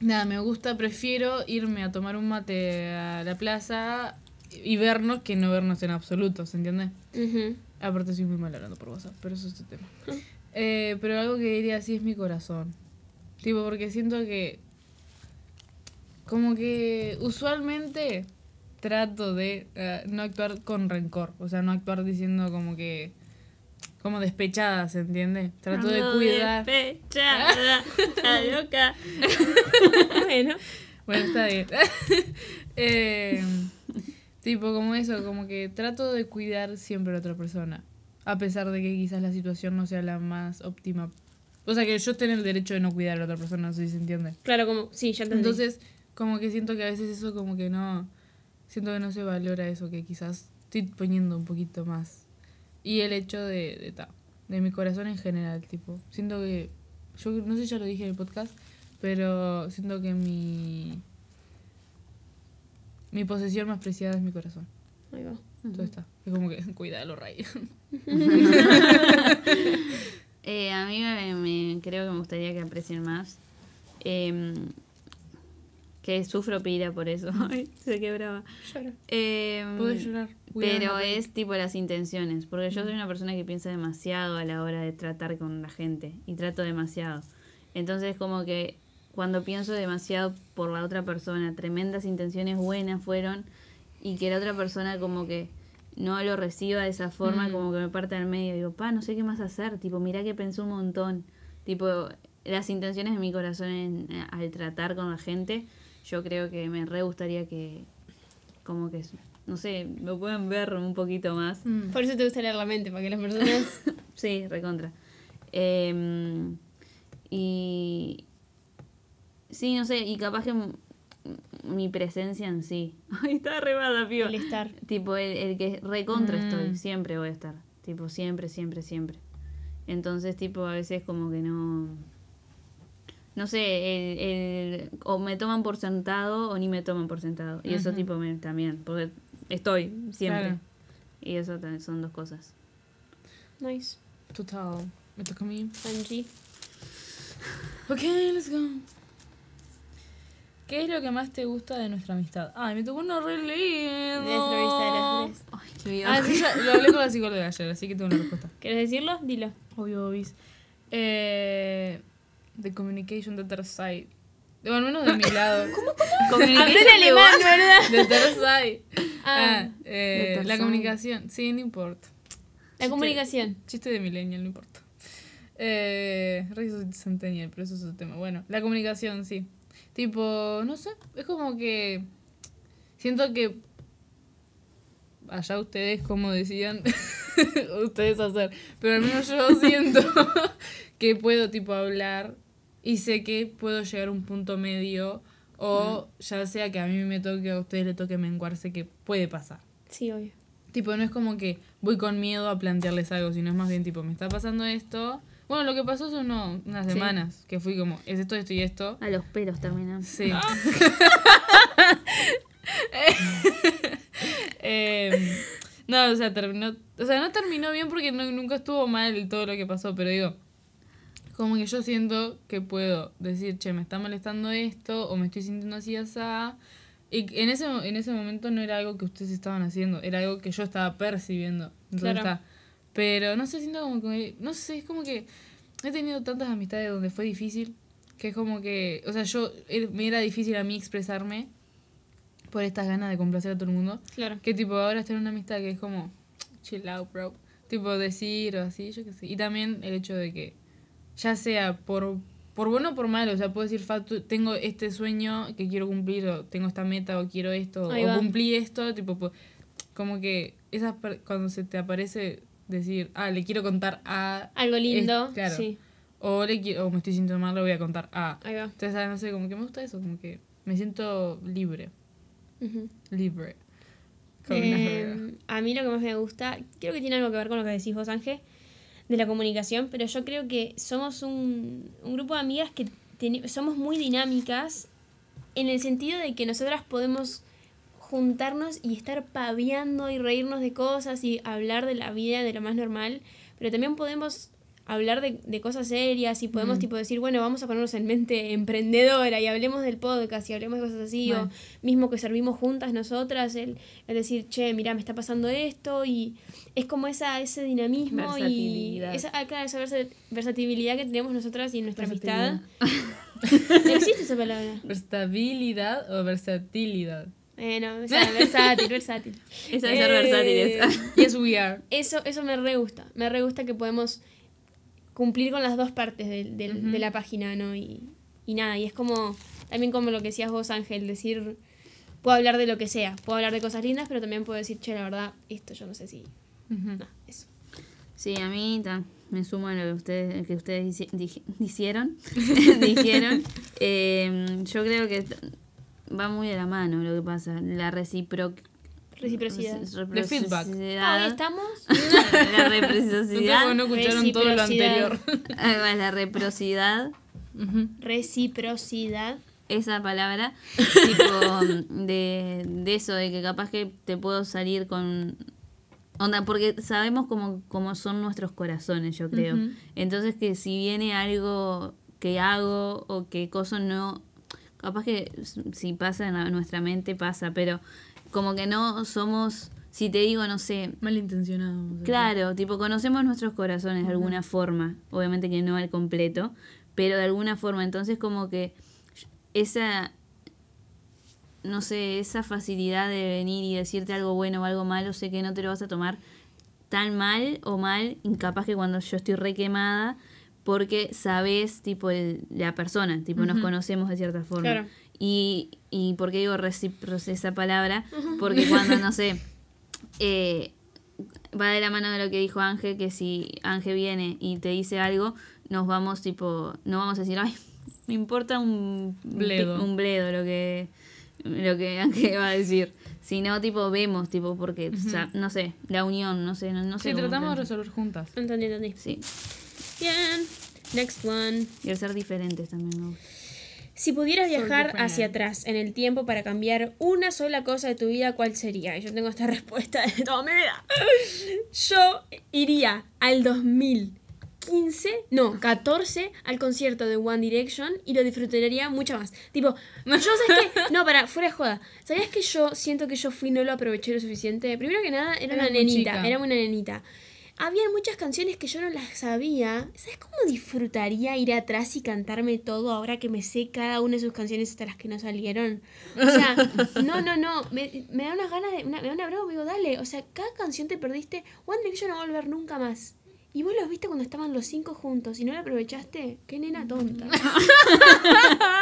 Nada, me gusta, prefiero irme a tomar un mate a la plaza y vernos que no vernos en absoluto, ¿se entiende? Aparte soy muy mal hablando por WhatsApp, pero eso es otro tema. Eh, pero algo que diría así es mi corazón. Tipo, porque siento que... Como que usualmente trato de eh, no actuar con rencor. O sea, no actuar diciendo como que... Como despechada, ¿se entiende? Trato de cuidar... despechada, está loca. bueno. Bueno, está bien. Eh, tipo, como eso, como que trato de cuidar siempre a la otra persona. A pesar de que quizás la situación no sea la más óptima. O sea, que yo tengo el derecho de no cuidar a la otra persona, no sé si se entiende. Claro, como, sí, ya entendí. Entonces, como que siento que a veces eso como que no... Siento que no se valora eso, que quizás estoy poniendo un poquito más. Y el hecho de, de, ta, de mi corazón en general, tipo. Siento que... Yo no sé si ya lo dije en el podcast, pero siento que mi... Mi posesión más preciada es mi corazón. Ahí va. Todo está. Es como que cuídalo, Ray. Eh, a mí me, me- creo que me gustaría que aprecien más. Em, que sufro pira por eso. Ay, se quebraba. Lloro. Em, Puedes llorar. Pero es tipo las intenciones, porque yo soy una persona que piensa demasiado a la hora de tratar con la gente y trato demasiado. Entonces como que cuando pienso demasiado por la otra persona, tremendas intenciones buenas fueron y que la otra persona como que no lo reciba de esa forma, Mm. como que me parte al medio. Digo, pa, no sé qué más hacer. Tipo, mirá que pensé un montón. Tipo, las intenciones de mi corazón en- al tratar con la gente, yo creo que me re gustaría que, como que, no sé, me puedan ver un poquito más. Mm. Por eso te gusta leer la mente, para que las personas... Sí, recontra. Em, y. Sí, no sé, y capaz que mi presencia en sí. Ay, está remada, piba. el estar. Tipo, el, el que recontra Mm. estoy, siempre voy a estar. Tipo, siempre, siempre, siempre. Entonces, tipo, a veces como que no. No sé, el, el- o me toman por sentado o ni me toman por sentado. Y eso, tipo, me, también. Porque estoy siempre. Claro. Y eso también son dos cosas. Nice. Total. Me toca a mí. Angie. Ok, let's go. ¿Qué es lo que más te gusta de nuestra amistad? Ay, me tocó uno re lindo. De entrevista de las tres. Ay, qué Ah, sí, ya lo hablé con la psicóloga ayer, así que tengo una respuesta. ¿Quieres decirlo? Dilo. Obvio, obis. Eh, the communication, the third side. O al menos de mi lado. Hablé en alemán, ¿verdad? The third side. Ah, Ah, eh, la comunicación. Sí, no importa. la comunicación. Chiste de millennial, no importa. Eh, re centennial, pero eso es otro tema. Bueno, la comunicación, sí. Tipo, no sé, es como que siento que allá ustedes como decían ustedes hacer, pero al menos yo siento que puedo tipo hablar y sé que puedo llegar a un punto medio o ya sea que a mí me toque o a ustedes le toque menguarse que puede pasar. Sí, obvio. Tipo, no es como que voy con miedo a plantearles algo, sino es más bien tipo, me está pasando esto. Bueno, lo que pasó son uno- unas Sí. semanas, que fui como, es esto, esto y esto. A los pelos terminan. Sí. Em, no, o sea, terminó, o sea, no terminó bien porque no- nunca estuvo mal todo lo que pasó, pero digo, como que yo siento que puedo decir, che, me está molestando esto, o me estoy sintiendo así, asá. Y en ese, en ese momento no era algo que ustedes estaban haciendo, era algo que yo estaba percibiendo. Entonces Claro. está. Pero no sé, siento como que, no sé, es como que he tenido tantas amistades donde fue difícil, que es como que, o sea, yo, er- me era difícil a mí expresarme por estas ganas de complacer a todo el mundo. Claro. Que tipo, ahora estar en una amistad que es como, chill out, bro. Tipo, decir o así, yo qué sé. Y también el hecho de que, ya sea por, por bueno o por malo, o sea, puedo decir, "Fa, tú- tengo este sueño que quiero cumplir, o tengo esta meta, o quiero esto, Ahí o va. cumplí esto, tipo, como que esas cuando se te aparece decir, ah, le quiero contar a... Algo lindo. Es- claro. Sí. O, le quiero, o me estoy sintiendo mal, le voy a contar a... Ahí va. Entonces, ah, no sé, como que me gusta eso, como que me siento libre Ujú. libre. Eh, a mí lo que más me gusta, creo que tiene algo que ver con lo que decís vos, Ángel, de la comunicación, pero yo creo que somos un, un grupo de amigas que somos muy dinámicas en el sentido de que nosotras podemos juntarnos y estar paviando y reírnos de cosas y hablar de la vida de lo más normal, pero también podemos hablar de, de cosas serias y podemos Mm. tipo decir, bueno, vamos a ponernos en mente emprendedora y hablemos del podcast y hablemos de cosas así, o mismo que servimos juntas nosotras, el, el decir, che, mira, me está pasando esto y es como esa, ese dinamismo y Versatilidad. esa, ah, claro, esa versa- versatilidad que tenemos nosotras y en nuestra amistad. Versatilidad. ¿Existe esa palabra? ¿Verstabilidad o versatilidad? Eh, no, o sea, versátil, versátil. Esa de ser Eh, versátil esa. Yes, we are. Eso, eso me re gusta. Me re gusta que podemos cumplir con las dos partes Ujú. de la página, ¿no? Y, y nada, y es como, también como lo que decías vos, Ángel, decir, puedo hablar de lo que sea, puedo hablar de cosas lindas, pero también puedo decir, che, la verdad, esto yo no sé si... No, eso. Sí, a mí ta, me sumo a lo que ustedes, que ustedes dici- dijeron. dijeron. Eh, yo creo que va muy de la mano lo que pasa. La recipro Reciprocidad. De feedback. Ahí estamos. La reciprocidad. no escucharon todo lo anterior. Ahí va, la reciprocidad. Reciprocidad. esa palabra, tipo de, de eso, de que capaz que te puedo salir con... Onda, porque sabemos cómo, cómo son nuestros corazones, yo creo. Entonces que si viene algo que hago o que cosa no... Capaz que si pasa en nuestra mente, pasa, pero como que no somos... Si te digo, no sé, Malintencionado. vamos a decir. Claro, tipo, conocemos nuestros corazones de alguna forma, obviamente que no al completo, pero de alguna forma, entonces como que esa, no sé, esa facilidad de venir y decirte algo bueno o algo malo, sé que no te lo vas a tomar tan mal o mal, incapaz que cuando yo estoy re quemada, porque sabes, tipo, el- la persona, tipo, nos conocemos de cierta forma. Claro. Y, y ¿por qué digo esa palabra? Porque cuando, no sé, eh, va de la mano de lo que dijo Ángel, que si Ángel viene y te dice algo, nos vamos tipo, no vamos a decir, ay, me importa un Bledo. un bledo lo que lo que Ángel va a decir, sino tipo vemos, tipo porque, o sea, no sé, la unión, no sé, no, no sé. Sí, tratamos de resolver juntas. Entendí, entendí. Sí, Bien. Next one. y el ser diferentes también me gusta. Si pudieras viajar hacia atrás en el tiempo para cambiar una sola cosa de tu vida, ¿cuál sería? Y yo tengo esta respuesta de toda mi vida. Yo iría al 2015, no, 14, al concierto de One Direction y lo disfrutaría mucho más. Tipo, yo sabes que, no, para, fuera de joda. ¿Sabías que yo siento que yo fui no lo aproveché lo suficiente? Primero que nada, era Eras una nenita, chica. era una nenita. Habían muchas canciones que yo no las sabía. ¿Sabes cómo disfrutaría ir atrás y cantarme todo ahora que me sé cada una de sus canciones hasta las que no salieron? O sea, no, no, no. Me, me da unas ganas de. Una, me da una broma, digo, dale. O sea, cada canción te perdiste. One Direction no va a volver nunca más. Y vos los viste cuando estaban los cinco juntos y no lo aprovechaste. Qué nena tonta.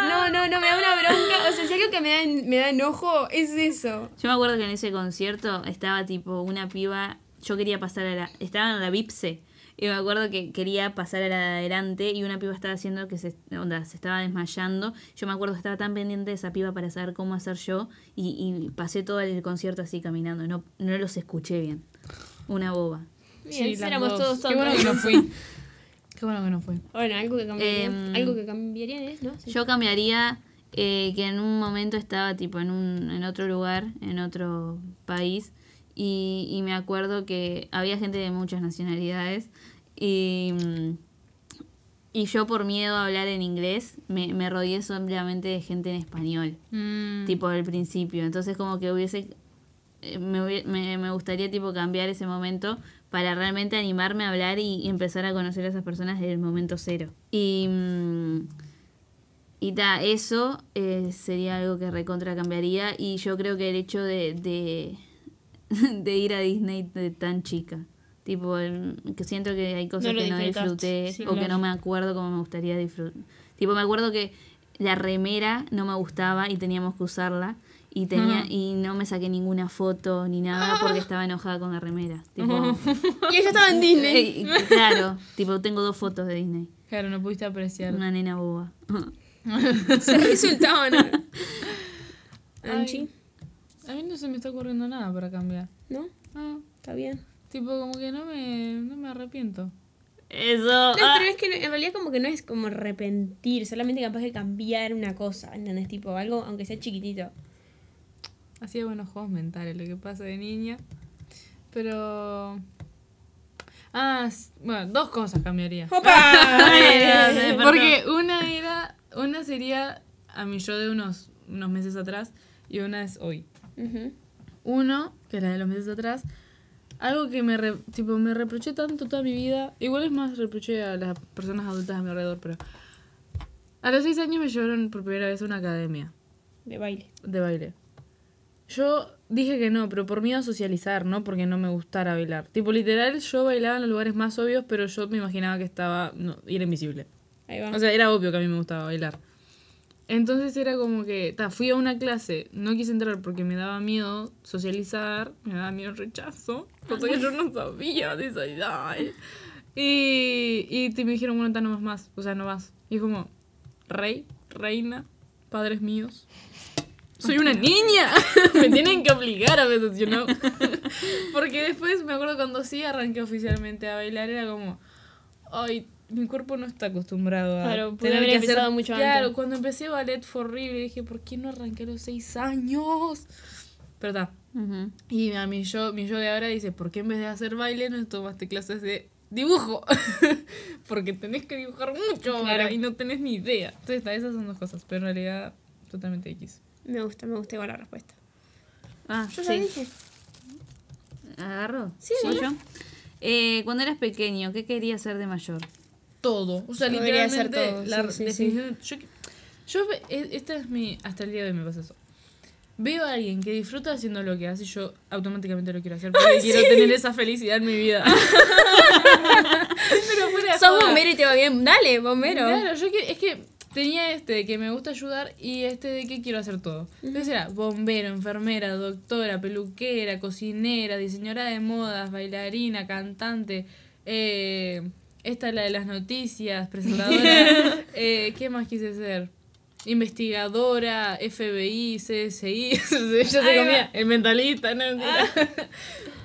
No, no, no, me da una bronca. O sea, si algo que me da, me da enojo es eso. Yo me acuerdo que en ese concierto estaba tipo una piba, yo quería pasar a la, estaba en la Vipse, y me acuerdo que quería pasar a la de adelante y una piba estaba haciendo que se, onda, se estaba desmayando. Yo me acuerdo que estaba tan pendiente de esa piba para saber cómo hacer yo y, y pasé todo el concierto así caminando, no, no los escuché bien. Una boba. Bien, éramos dos. todos Qué bueno que tontos. no fui. Qué bueno que no fui. Bueno, algo que cambiaría. Em, algo que cambiaría es, ¿no? Sí. Yo cambiaría eh, que en un momento estaba tipo en un en otro lugar, en otro país y, y me acuerdo que había gente de muchas nacionalidades y, mm, y yo por miedo a hablar en inglés me, me rodeé solamente de gente en español, Mm. tipo al principio. Entonces como que hubiese eh, me, me, me gustaría tipo cambiar ese momento para realmente animarme a hablar y, y empezar a conocer a esas personas desde el momento cero. Y, mm, y ta, eso eh, sería algo que recontra cambiaría y yo creo que el hecho de, de, de ir a Disney de tan chica. Tipo, el- que siento que hay cosas No que no disfruté sí, o que no me acuerdo como me gustaría disfrutar. Tipo, me acuerdo que la remera no me gustaba y teníamos que usarla y tenía y no me saqué ninguna foto ni nada porque estaba enojada con la remera. Tipo, Y ella estaba en Disney. eh, claro, tipo tengo dos fotos de Disney. Claro, no pudiste apreciar. Una nena boba. Se resultaban. Anchi. A mí no se me está ocurriendo nada para cambiar. ¿No? Ah, Está bien. tipo, como que no me, no me arrepiento. Eso. No, ah. pero es que no- en realidad como que no es como arrepentir, solamente capaz de cambiar una cosa, ¿entendés? Tipo, algo, aunque sea chiquitito. Hacía buenos juegos mentales, lo que pasa de niña. Pero. Ah, bueno, dos cosas cambiaría. Porque una era. Una sería a mi yo de unos, unos meses atrás y una es hoy. Uno, que es la de los meses atrás, algo que me, re- tipo, me reproché tanto toda mi vida. Igual es más, reproché a las personas adultas a mi alrededor, pero. A los seis años me llevaron por primera vez a una academia De baile. de baile. Yo dije que no, pero por miedo a socializar, no porque no me gustara bailar. Tipo, literal, yo bailaba en los lugares más obvios, pero yo me imaginaba que estaba. No, era invisible. Ahí va. O sea, era obvio que a mí me gustaba bailar. Entonces era como que, ta, fui a una clase, no quise entrar porque me daba miedo socializar, me daba miedo el rechazo, cosa que yo no sabía de esa edad. Y, y me dijeron, bueno, ta, no vas más, o sea, no vas. Y es como, rey, reina, padres míos. Soy una niña, me tienen que obligar a veces, you know. Porque después me acuerdo cuando sí arranqué oficialmente a bailar, era como, ay, mi cuerpo no está acostumbrado a. Claro, pude tener haber que hacer- mucho Claro, antes. cuando empecé ballet fue horrible. Dije, ¿por qué no arranqué a los seis años? Pero está. Ujú. Y a mi yo, mi yo de ahora dice, ¿por qué en vez de hacer baile no tomaste clases de dibujo? Porque tenés que dibujar mucho ahora Claro. y no tenés ni idea. Entonces, está, esas son dos cosas, pero en realidad totalmente X. Me gusta, me gusta igual la respuesta. Ah, Yo ya sí. dije. ¿Agarro? Sí. ¿Voy yo? Eh, cuando eras pequeño, ¿qué querías ser de mayor? Todo. O sea, Podría literalmente ser todo, la sí, sí, sí. definición. Yo, yo e- esta es mi. Hasta el día de hoy me pasa eso. Veo a alguien que disfruta haciendo lo que hace y yo automáticamente lo quiero hacer porque quiero tener esa felicidad en mi vida. Pero fuera Sos joda. bombero y te va bien. Dale, bombero. Claro, yo que, es que tenía este de que me gusta ayudar y este de que quiero hacer todo. Entonces era bombero, enfermera, doctora, peluquera, cocinera, diseñadora de modas, bailarina, cantante, eh, esta es la de las noticias, presentadora, eh, ¿qué más quise ser? Investigadora, FBI, CSI, yo se comía, el mentalista, no mentira.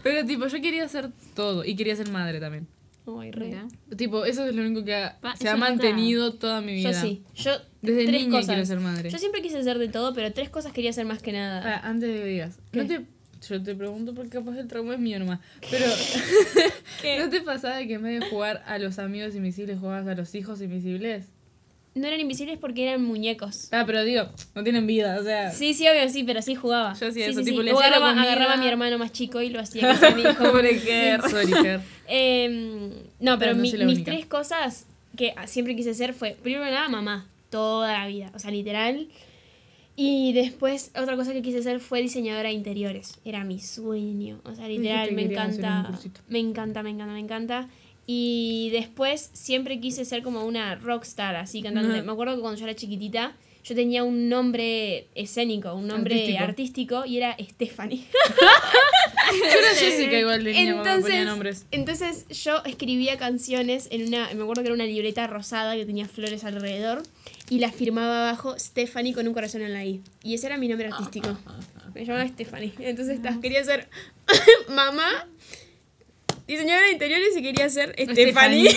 Pero tipo, yo quería hacer todo y quería ser madre también. Ay, re. Mira. Tipo, eso es lo único que ha- Pa, se ha nunca- mantenido toda mi vida. Yo sí. Yo Desde tres niña cosas. quiero ser madre. Yo siempre quise ser de todo, pero tres cosas quería hacer más que nada. Antes de que digas, ¿Qué? no te, yo te pregunto porque capaz el trauma es mío nomás. Pero, ¿no te pasaba que en vez de jugar a los amigos invisibles jugabas a los hijos invisibles? No eran invisibles porque eran muñecos. Ah, pero digo, no tienen vida, o sea. Sí, sí, obvio, sí, pero sí jugaba. Yo hacía Sí, eso, sí, tipo, sí. le hacía agarraba, a mi hermano más chico y lo hacía que sea mi hijo. Pobre. Sorry. Em, no, pero no mi- mis única. tres cosas que siempre quise ser fue, primero nada, mamá, toda la vida, o sea, literal. Y después, otra cosa que quise ser fue diseñadora de interiores. Era mi sueño. O sea, literal, me hacer encanta. Me encanta, me encanta, me encanta. Y después siempre quise ser como una rockstar, así cantante. Me acuerdo que cuando yo era chiquitita, yo tenía un nombre escénico, un nombre Artístico. artístico, y era Stephanie. Yo era Jessica igual de niña cuando me ponía Entonces, nombres. entonces yo escribía canciones en una, me acuerdo que era una libreta rosada que tenía flores alrededor y la firmaba abajo Stephanie con un corazón en la I. Y ese era mi nombre artístico. Me llamaba Stephanie. Entonces ta, quería ser mamá, diseñadora de interiores y quería ser Stephanie.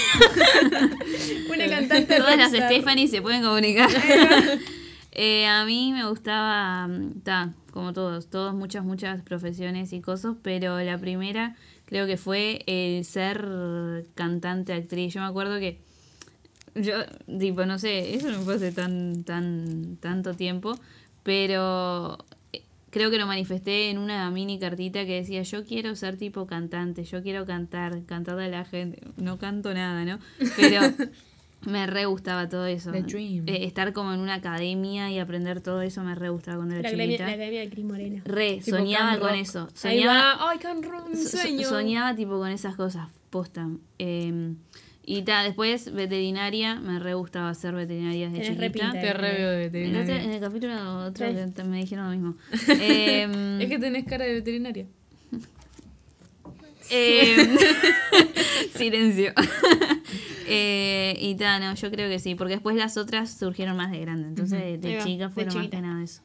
una cantante Todas las. Stephanie se pueden comunicar. Eh, a mí me gustaba, mm, ta, como todos, todos, muchas, muchas profesiones y cosas, pero la primera creo que fue el ser cantante, actriz. Yo me acuerdo que yo, tipo, no sé, eso no fue hace tan, tan, tanto tiempo, pero eh, creo que lo manifesté en una mini cartita que decía, yo quiero ser tipo cantante, yo quiero cantar, cantarle a la gente. No canto nada, ¿no? Pero me re gustaba todo eso. The dream. Eh, estar como en una academia y aprender todo eso me re gustaba cuando era La academia, la academia de Cris Morena. Re, Tipo soñaba con Rock. eso. Ahí Soñaba, va. Ay, qué honro- un so- sueño. soñaba tipo con esas cosas, posta. Eh, y ta, después veterinaria, me re gustaba hacer veterinaria de Tenés re chiquita. Te re veo de En, otro- veterinaria. en el capítulo otro me dijeron lo mismo. Em, Es que tenés cara de veterinaria. em, silencio. Eh, y ta, no, yo creo que sí, porque después las otras surgieron más de grande. Entonces, de, chica fueron más que nada eso.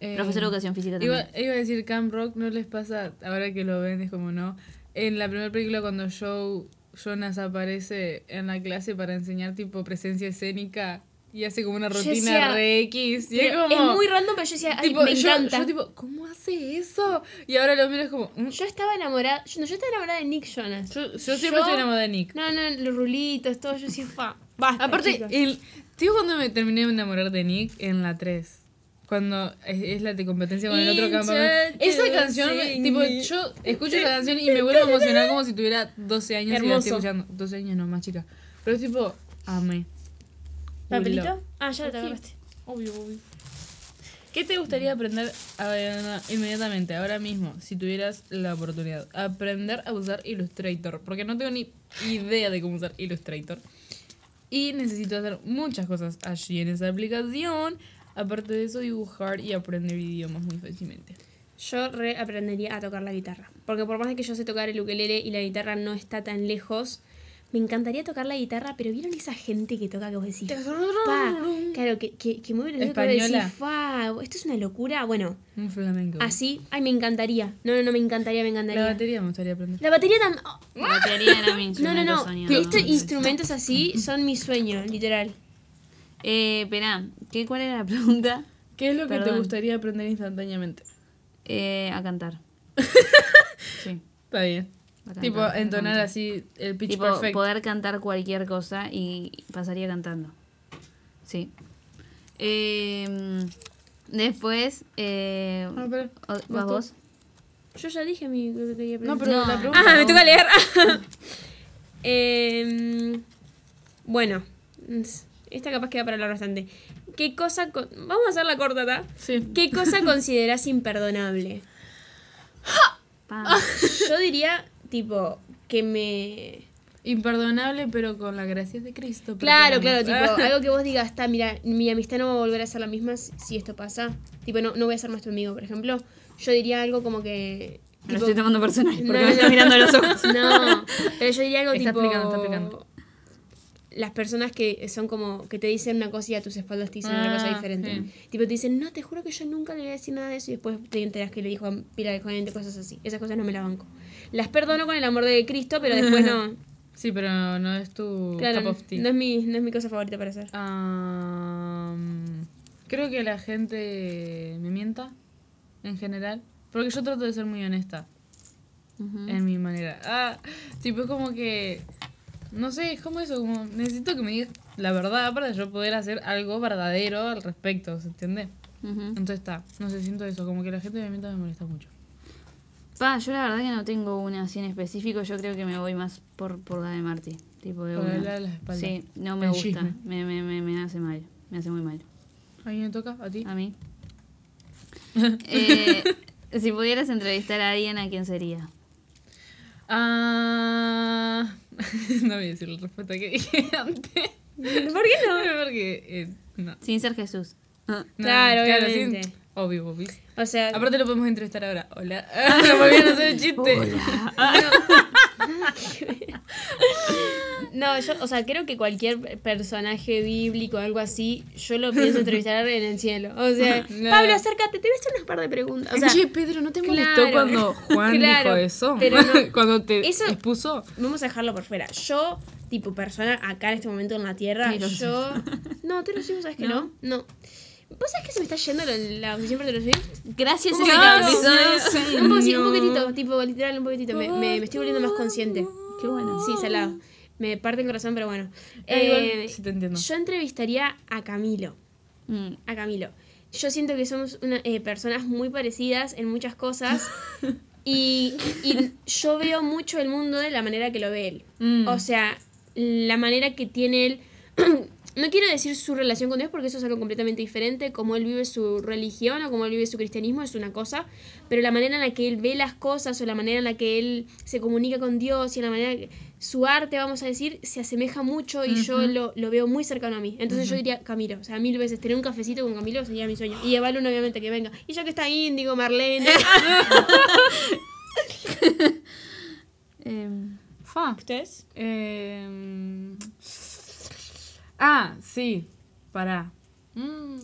Eh, Profesor de educación física también. Iba, iba a decir Camp Rock, ¿no les pasa, ahora que lo ven, es como no? En la primera película cuando Joe, Jonas aparece en la clase para enseñar tipo presencia escénica y hace como una rutina decía, re X. Y es Pero como... es muy random, pero yo decía, ay, tipo, me yo, encanta. yo tipo, ¿cómo hace eso? Y ahora lo miro es como... mm. Yo estaba enamorada, yo, no, yo estaba enamorada de Nick Jonas. Yo, yo siempre estoy enamorada de Nick. No, no, los rulitos, todo, yo decía, fa, basta, Aparte, chicos. el, tío, cuando me terminé de enamorar de Nick en la 3. Cuando es, es la de competencia con el otro campamento. Esa canción, me- tipo, yo escucho esa canción y me vuelvo a emocionar como si tuviera 12 años y la Hermoso. estoy escuchando. 12 años no, más chica. Pero es tipo, amé. ¿Papelito? Ah, ya te agarraste. Obvio, obvio. ¿Qué te gustaría aprender inmediatamente, ahora mismo, si tuvieras la oportunidad? Aprender a usar Illustrator, porque no tengo ni idea de cómo usar Illustrator. Y necesito hacer muchas cosas allí en esa aplicación. Aparte de eso, dibujar y aprender idiomas muy fácilmente. Yo reaprendería a tocar la guitarra. Porque por más de que yo sé tocar el ukelele y la guitarra no está tan lejos, me encantaría tocar la guitarra, pero ¿vieron esa gente que toca que vos decís? Pa, claro, que, que, que mueve los dedos para decir, Española. fa, esto es una locura. Bueno, Un flamenco. así, ay, me encantaría. No, no, no, me encantaría, me encantaría. La batería me gustaría aprender. La batería también. La batería era mi No, no, no. soñado. Estos instrumentos así son mi sueño, literal. Eh, espera, ¿qué, ¿cuál era la pregunta? ¿Qué es lo que te gustaría aprender instantáneamente? Eh, a cantar. sí. Está bien. Tipo, entonar así el pitch Tipo, perfect. poder cantar cualquier cosa y pasaría cantando. Sí. Eh, después, eh, Ah, pero- o- vas ¿vas tú. vos? Yo ya dije mi lo que quería No, pero No. la pregunta. Ah, me toca leer. Em, bueno, esta capaz queda para hablar bastante. ¿Qué cosa... con- Vamos a hacerla corta, ¿ta? Sí. ¿Qué cosa consideras imperdonable? Yo diría, tipo, que me... Imperdonable, pero con la gracia de Cristo. Claro, claro, tipo, algo que vos digas, está, mira, mi amistad no va a volver a ser la misma si esto pasa. Tipo, no, no voy a ser más tu amigo, por ejemplo. Yo diría algo como que... Me lo tipo, estoy tomando personal porque No, me no, estás mirando a los ojos. No, pero yo diría algo Está tipo. explicando, está explicando. Las personas que son como que te dicen una cosa y a tus espaldas te dicen una cosa Ah, diferente. sí. Tipo, te dicen, no, te juro que yo nunca le voy a decir nada de eso y después te enteras que le dijo a pila de gente cosas así. Esas cosas no me las banco. Las perdono con el amor de Cristo, pero después no. Sí, pero no es tu Claro, cup of tea. no es, mi, no es mi cosa favorita para hacer. Am, creo que la gente me mienta, en general. Porque yo trato de ser muy honesta en mi manera. Ah, tipo, es como que. No sé, es como eso, como necesito que me digas la verdad para yo poder hacer algo verdadero al respecto, ¿se entiende? Entonces está, no sé, siento eso, como que la gente me mienta me molesta mucho. Pa, yo la verdad que no tengo una así en específico, yo creo que me voy más por, por la de Marty. Tipo de Por una. hablar a las espaldas. Sí, no me El gusta. chisme. Me, me, me, me hace mal. Me hace muy mal. ¿A mí me toca? ¿A ti? A mí. Eh, si pudieras entrevistar a alguien, ¿a quién sería? Ah, no voy a decir la respuesta que dije antes. ¿Por qué no? Porque, eh, no. Sin ser Jesús. Ah, No, Claro. Obvio, obvio. O sea, Aparte lo podemos entrevistar ahora. Hola. A hacer el chiste. No, yo, o sea, creo que cualquier personaje bíblico o algo así, yo lo pienso entrevistar en el cielo. O sea, No. Pablo, acércate, te voy a hacer unas par de preguntas. O sea, Oye, Pedro, ¿no te molestó claro, cuando Juan claro, dijo eso? pero no. cuando te Eso- expuso. vamos a dejarlo por fuera. Yo, tipo persona acá en este momento en la tierra, yo. No, te lo sigo, ¿sabes que no? No. ¿Vos sabés que se me está yendo la, obsesión por Taylor Swift? Gracias, Un ese episodio. Un, poquitito, tipo, literal, un poquitito. Me, me, me estoy volviendo más consciente. Qué bueno. Sí, salado. Me parte el corazón, pero bueno. Eh, igual, Eh, sí te entiendo. Yo entrevistaría a Camilo. Mm, A Camilo. Yo siento que somos una, eh, personas muy parecidas en muchas cosas. y, y yo veo mucho el mundo de la manera que lo ve él. Mm. O sea, la manera que tiene él. No quiero decir su relación con Dios porque eso es algo completamente diferente. Como él vive su religión o como él vive su cristianismo es una cosa. Pero la manera en la que él ve las cosas o la manera en la que él se comunica con Dios y la manera que su arte, vamos a decir, se asemeja mucho y yo lo, lo veo muy cercano a mí. Entonces yo diría Camilo. O sea, mil veces tener un cafecito con Camilo sería mi sueño. Y Evalun obviamente que venga. Y ya que está Índigo, Marlene. Fa. ¿Ustedes? Eh, ah, sí. Pará. Mm,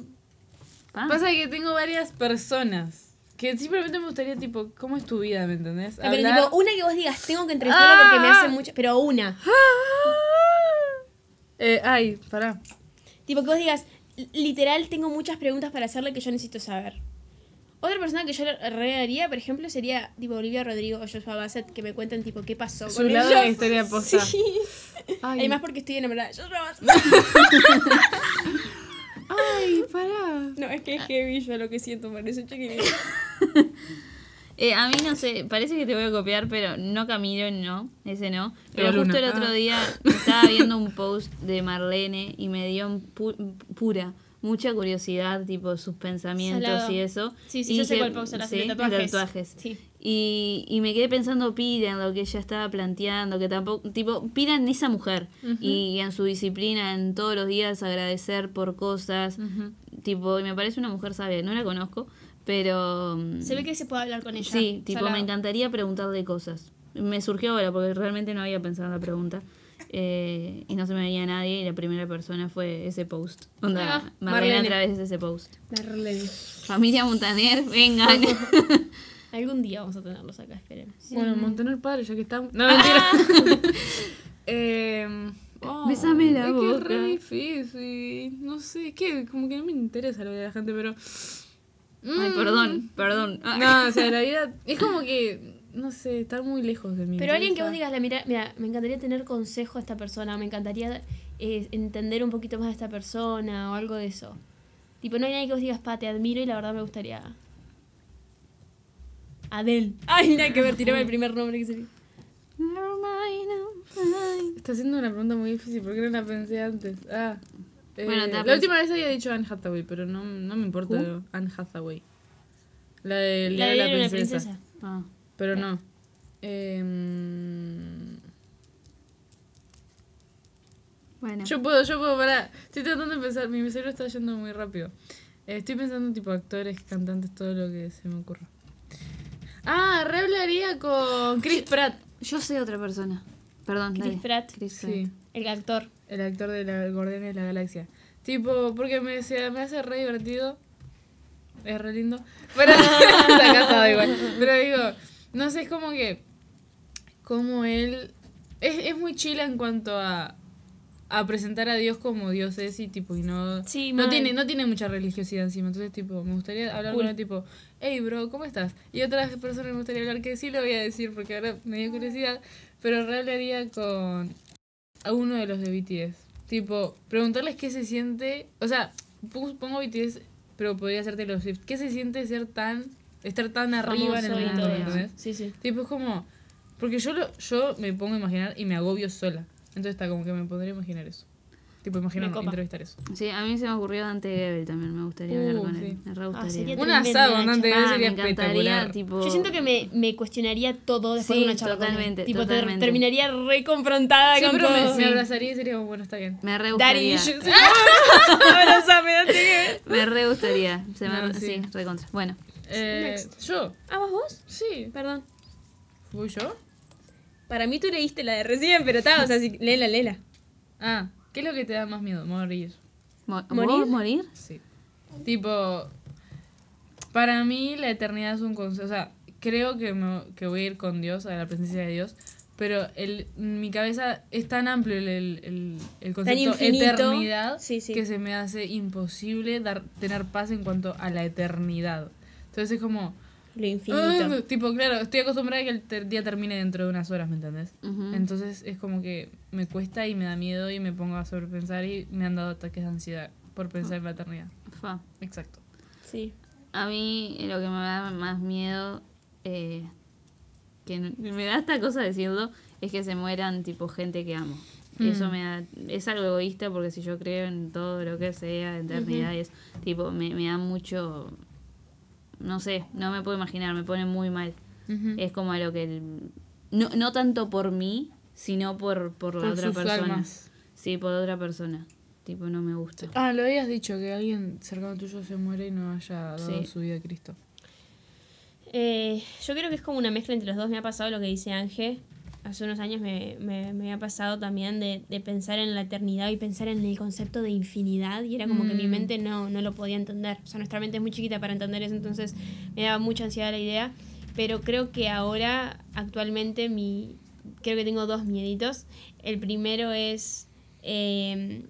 Pa. Pasa que tengo varias personas que simplemente me gustaría, tipo, ¿cómo es tu vida? ¿Me entendés? Pero Hablar- tipo, una que vos digas, tengo que entrevistarla porque me Ah. hace mucho. Pero una. Eh, ay, pará. Tipo, que vos digas, "L- literal, tengo muchas preguntas para hacerle que yo necesito saber. Otra persona que yo le re haría, por ejemplo, sería tipo Olivia Rodrigo o Joshua Bassett, que me cuenten tipo qué pasó Su con lado de la historia posta. Sí. Ay, Además porque estoy enamorada de Joshua Bassett. ay, pará. No, es que es heavy yo lo que siento por chiquillo. Eh, a mí no sé, parece que te voy a copiar, pero no Camilo, no, ese no. Pero Pero justo Luna. el otro Ah. día estaba viendo un post de Marlene y me dio pu- pura, mucha curiosidad, tipo sus pensamientos Salado. y eso. Sí, sí, Y yo sé cuál post hablas, sí, de tatuajes. tatuajes. Sí. Y, y me quedé pensando Pira en lo que ella estaba planteando, que tampoco, tipo, Pira en esa mujer y en su disciplina, en todos los días agradecer por cosas, tipo, y me parece una mujer sabia, no la conozco, pero... mm, Se ve que se puede hablar con ella. Sí, tipo, Salado. me encantaría preguntarle cosas. Me surgió ahora porque realmente no había pensado en la pregunta. Eh, y no se me venía nadie y la primera persona fue ese post. Onda, Ah, Marlene Marlene. a través de ese post. Marlene. Familia Montaner, vengan. Algún día vamos a tenerlos acá, esperemos. Bueno, Montener padre, ya que estamos. No, mentira. eh, oh, Bésame la es que es boca. re difícil. No sé, es que como que no me interesa lo de la gente, pero. Ay, Mm. perdón, perdón. No, o sea, la vida. Es como que. No sé, estar muy lejos de mí. Pero alguien que vos digas, la mira, mira, me encantaría tener consejo a esta persona, me encantaría eh, entender un poquito más de esta persona o algo de eso. Tipo, no hay nadie que vos digas, pa, te admiro y la verdad me gustaría. Adel. Ay, nada que ver, tirame el primer nombre que sería. Está haciendo una pregunta muy difícil, ¿por qué no la pensé antes? Ah. eh, Bueno, la la última vez había dicho Anne Hathaway, pero no, no me importa Anne Hathaway. La de La de la, Diario de princesa. princesa. Ah. Pero no. Em, Bueno. yo puedo, yo puedo, para. Estoy tratando de pensar, mi cerebro está yendo muy rápido. Eh, estoy pensando en tipo actores, cantantes, todo lo que se me ocurra. Ah, re hablaría con Chris Pratt, Yo sé otra persona. Perdón, Chris dale. Pratt. Chris Pratt. sí, El actor. el actor de la Guardianes de la Galaxia. Tipo, porque me, se- me hace re divertido. Es re lindo. Pero está casado igual. Pero digo, no sé, es como que. Como él. Es, es muy chila en cuanto a. A presentar a Dios como Dios es y tipo, y no. Sí, no tiene, no tiene mucha religiosidad encima. Entonces, tipo, me gustaría hablar con él, tipo, hey bro, ¿cómo estás? Y otras personas me gustaría hablar que sí lo voy a decir porque ahora me dio curiosidad. Pero re hablaría con a uno de los de BTS. Tipo, preguntarles qué se siente. O sea, pongo BTS, pero podría ser Taylor Swift. ¿Qué se siente ser tan. Estar tan arriba en el mundo, todo ¿me eso. entendés? Sí, sí. Tipo, es como. Porque yo lo, yo me pongo a imaginar y me agobio sola. Entonces está como que me podría imaginar eso. Tipo, imaginar, entrevistar eso. Sí, a mí se me ocurrió Dante Gebel también, me gustaría hablar Uh, con sí. él. Me re Ah, gustaría. Un asado con Dante. Gebel sería me encantaría, espectacular. tipo... Yo siento que me, me cuestionaría todo después Sí, de una charla. totalmente, Tipo, terminaría re confrontada Sí, con pero me, todo. me abrazaría y sería como, bueno, está bien. Me re gustaría. issues. Abrázame, Dante. Me re gustaría. Se me No, sí. sí. re contra. Bueno, Eh, ¿Yo? ¿Ah, vas vos? Sí. Perdón. ¿Fui yo? Para mí tú leíste la de recién, pero está, o sea, sí, léela, léela. Ah, ¿qué es lo que te da más miedo? Morir. mo- ¿Morir? ¿vos morir? Sí. Tipo, para mí la eternidad es un concepto, o sea, creo que, me- que voy a ir con Dios, a la presencia de Dios, pero el, mi cabeza es tan amplio el, el, el- el concepto eternidad Sí, sí. que se me hace imposible dar, tener paz en cuanto a la eternidad. Entonces es como, Lo infinito. "Ah", tipo, claro, estoy acostumbrada a que el ter- día termine dentro de unas horas, ¿me entendés? Entonces es como que me cuesta y me da miedo y me pongo a sobrepensar y me han dado ataques de ansiedad por pensar en la eternidad. Fa. Exacto. Sí. A mí lo que me da más miedo, eh, que me da esta cosa decirlo, es que se mueran tipo gente que amo. Y eso Mm. me da, es algo egoísta porque si yo creo en todo lo que sea, eternidad, y es tipo, me, me da mucho, no sé, no me puedo imaginar, me pone muy mal. Es como a lo que, el- no, no tanto por mí, sino por, por la Por otra sus persona. almas. Sí, por otra persona. Tipo, no me gusta. Ah, lo habías dicho, que alguien cercano tuyo se muere y no haya dado Sí. su vida a Cristo. Eh, yo creo que es como una mezcla entre los dos. Me ha pasado lo que dice Ángel. Hace unos años me, me, me había pasado también de, de pensar en la eternidad y pensar en el concepto de infinidad y era como que mi Mm. mente no, no lo podía entender. O sea, nuestra mente es muy chiquita para entender eso, entonces me daba mucha ansiedad la idea. Pero creo que ahora, actualmente, mi creo que tengo dos mieditos. El primero es eh,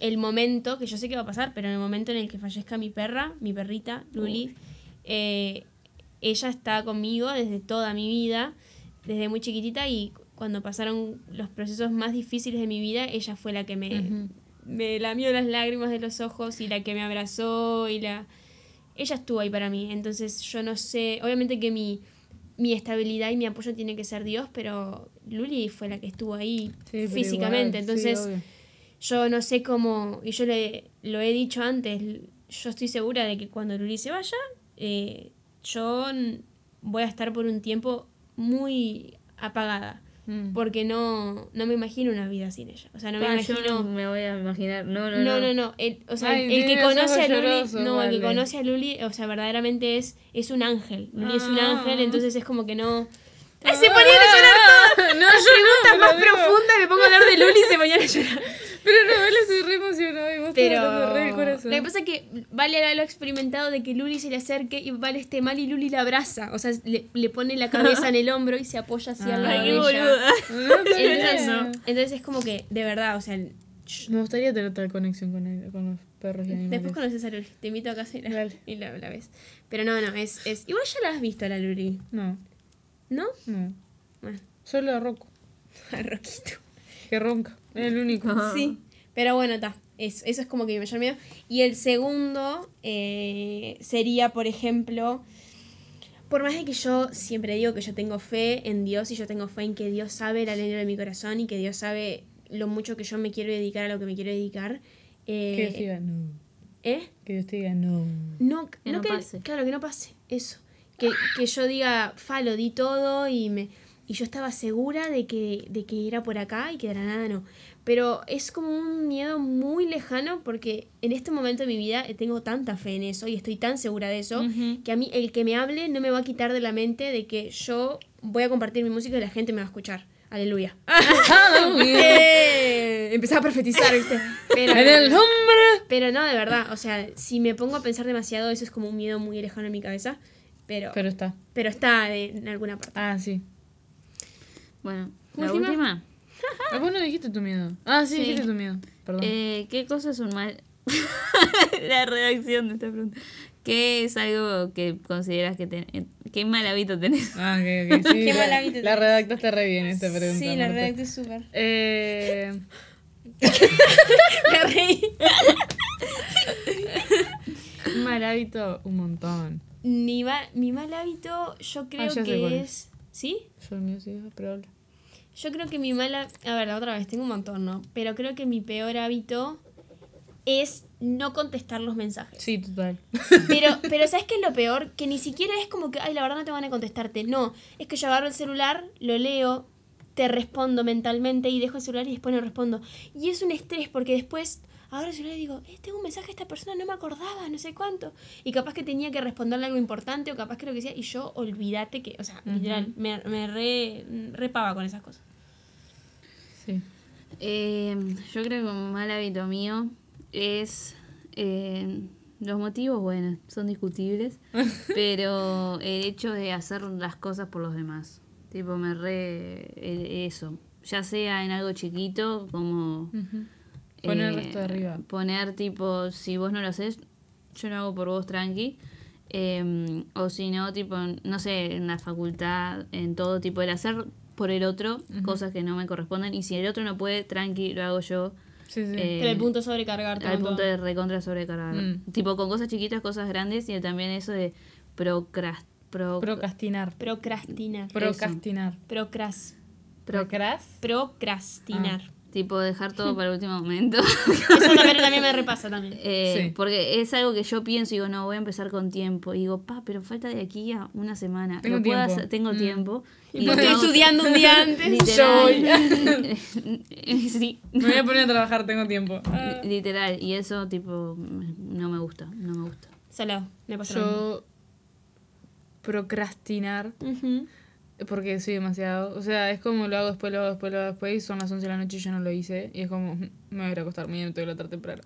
el momento, que yo sé que va a pasar, pero en el momento en el que fallezca mi perra, mi perrita, Luli, eh, ella está conmigo desde toda mi vida, desde muy chiquitita y cuando pasaron los procesos más difíciles de mi vida, ella fue la que me, me lamió las lágrimas de los ojos y la que me abrazó y la... Ella estuvo ahí para mí, entonces yo no sé, obviamente que mi, mi estabilidad y mi apoyo tiene que ser Dios, pero Luli fue la que estuvo ahí Sí, físicamente, igual, entonces yo no sé cómo, y yo le, lo he dicho antes, yo estoy segura de que cuando Luli se vaya, eh, yo voy a estar por un tiempo muy apagada, Mm. porque no, no me imagino una vida sin ella. O sea, no me Ah, yo imagino... no me voy a imaginar. No, no, No, no. no, no. El, o sea, Ay, el, que conoce a Luli, llorosos, no, el que vale. conoce a Luli, o sea, verdaderamente es, es un ángel. Luli es un Ah. ángel, entonces es como que no. ¡Ay, Ah, se ponían a llorar todas! No, yo no, más digo- profundas, me pongo a hablar de Luli y se ponían a llorar. Pero no, él se re emocionó y vos te Pero re el lo corazón. que pasa es que Vale lo ha experimentado de que Luli se le acerque y Vale esté mal y Luli la abraza. O sea, le, le pone la cabeza en el hombro y se apoya de qué ella. boluda. No, Entonces, entonces es como que, de verdad, o sea, Me gustaría tener tal conexión con, él, con los perros y animales. después conoces a Luli. Te invito a casa y la, la, la ves. Pero no, no, es, es... Igual ya la has visto a la Luli, No, ¿no? no. Bueno, Solo a Rocco, a Roquito. que ronca. Es el único. Sí, pero bueno, está. Eso, eso es como que mi mayor miedo. Y el segundo eh, sería, por ejemplo, por más de que yo siempre digo que yo tengo fe en Dios y yo tengo fe en que Dios sabe la ley de mi corazón y que Dios sabe lo mucho que yo me quiero dedicar a lo que me quiero dedicar. eh, Que Dios te diga no. ¿Eh? Que Dios te diga no. No, Que no no pase. Claro, que no pase. Eso. Que, que yo diga, fa, lo di todo y me. Y yo estaba segura de que, de que era por acá y que de la nada no. Pero es como un miedo muy lejano porque en este momento de mi vida eh, tengo tanta fe en eso y estoy tan segura de eso Ujú. que a mí el que me hable no me va a quitar de la mente de que yo voy a compartir mi música y la gente me va a escuchar. Aleluya. Eh, Empezaba a profetizar, ¿viste? Pero, En el nombre. pero no, de verdad, o sea, si me pongo a pensar demasiado, eso es como un miedo muy lejano en mi cabeza. Pero, pero, Pero está. está de- en alguna parte. Ah, sí. Bueno, la Última. última. Ah, vos no dijiste tu miedo. Ah, sí, Sí. dijiste tu miedo. Perdón. Eh, ¿Qué cosa es un mal? la redacción de esta pregunta. ¿Qué es algo que consideras que ten... ¿Qué mal hábito tenés? Ah, ok, ok. Sí, Qué la, mal hábito la tenés. redactaste re bien esta pregunta. sí, la redacté súper. Eh, Me reí. mal hábito, un montón. Mi, mi mal hábito, yo creo Ah, sé que es. ¿Sí? Yo el mío sí, pero habla. Yo creo que mi mala. A ver, otra vez, tengo un montón, ¿no? Pero creo que mi peor hábito es no contestar los mensajes. Sí, total. Pero, pero ¿sabes qué es lo peor? Que ni siquiera es como que, ay, la verdad no te van a contestarte. No, es que yo agarro el celular, lo leo, te respondo mentalmente y dejo el celular y después no respondo. Y es un estrés porque después agarro el celular y digo, eh, tengo un mensaje de esta persona, no me acordaba, no sé cuánto. Y capaz que tenía que responderle algo importante o capaz que lo que sea. Y yo, olvídate que, o sea, literal, me, me re, repaba con esas cosas. Sí. Eh, yo creo que un mal hábito mío es... eh, los motivos, bueno, son discutibles, pero el hecho de hacer las cosas por los demás. Tipo, me re... eh, eso. Ya sea en algo chiquito, como... Poner el eh, resto de arriba. Poner tipo, si vos no lo haces, yo lo hago por vos tranqui. Eh, o si no, tipo, no sé, en la facultad, en todo tipo, el hacer por el otro cosas que no me corresponden. Y si el otro no puede, tranqui, lo hago yo. Sí, sí. Eh, el punto es sobrecargarte. al con punto todo. de recontra sobrecargar. Mm. Tipo, con cosas chiquitas, cosas grandes. Y también eso de procrast, pro, Procrastinar. Procrastinar. Procrastinar. Procras. Procras. Procrastinar. Tipo, dejar todo para el último momento. Eso también, también me repasa también. Eh, Sí. Porque es algo que yo pienso y digo, no, voy a empezar con tiempo. Y digo, pa, pero falta de aquí a una semana. Tengo Lo puedo tiempo. hacer- tengo Mm. tiempo. Y estoy hago- estudiando un día antes. Literal. sí. Me voy a poner a trabajar, tengo tiempo. Literal. Y eso, tipo, no me gusta. No me gusta. Salado, lo mismo. Yo procrastinar. Ujú. Porque soy demasiado. O sea, es como lo hago después, lo hago después, lo hago después. Y son las 11 de la noche y yo no lo hice. Y es como, me voy a ir a acostar mañana, tengo que levantar temprano.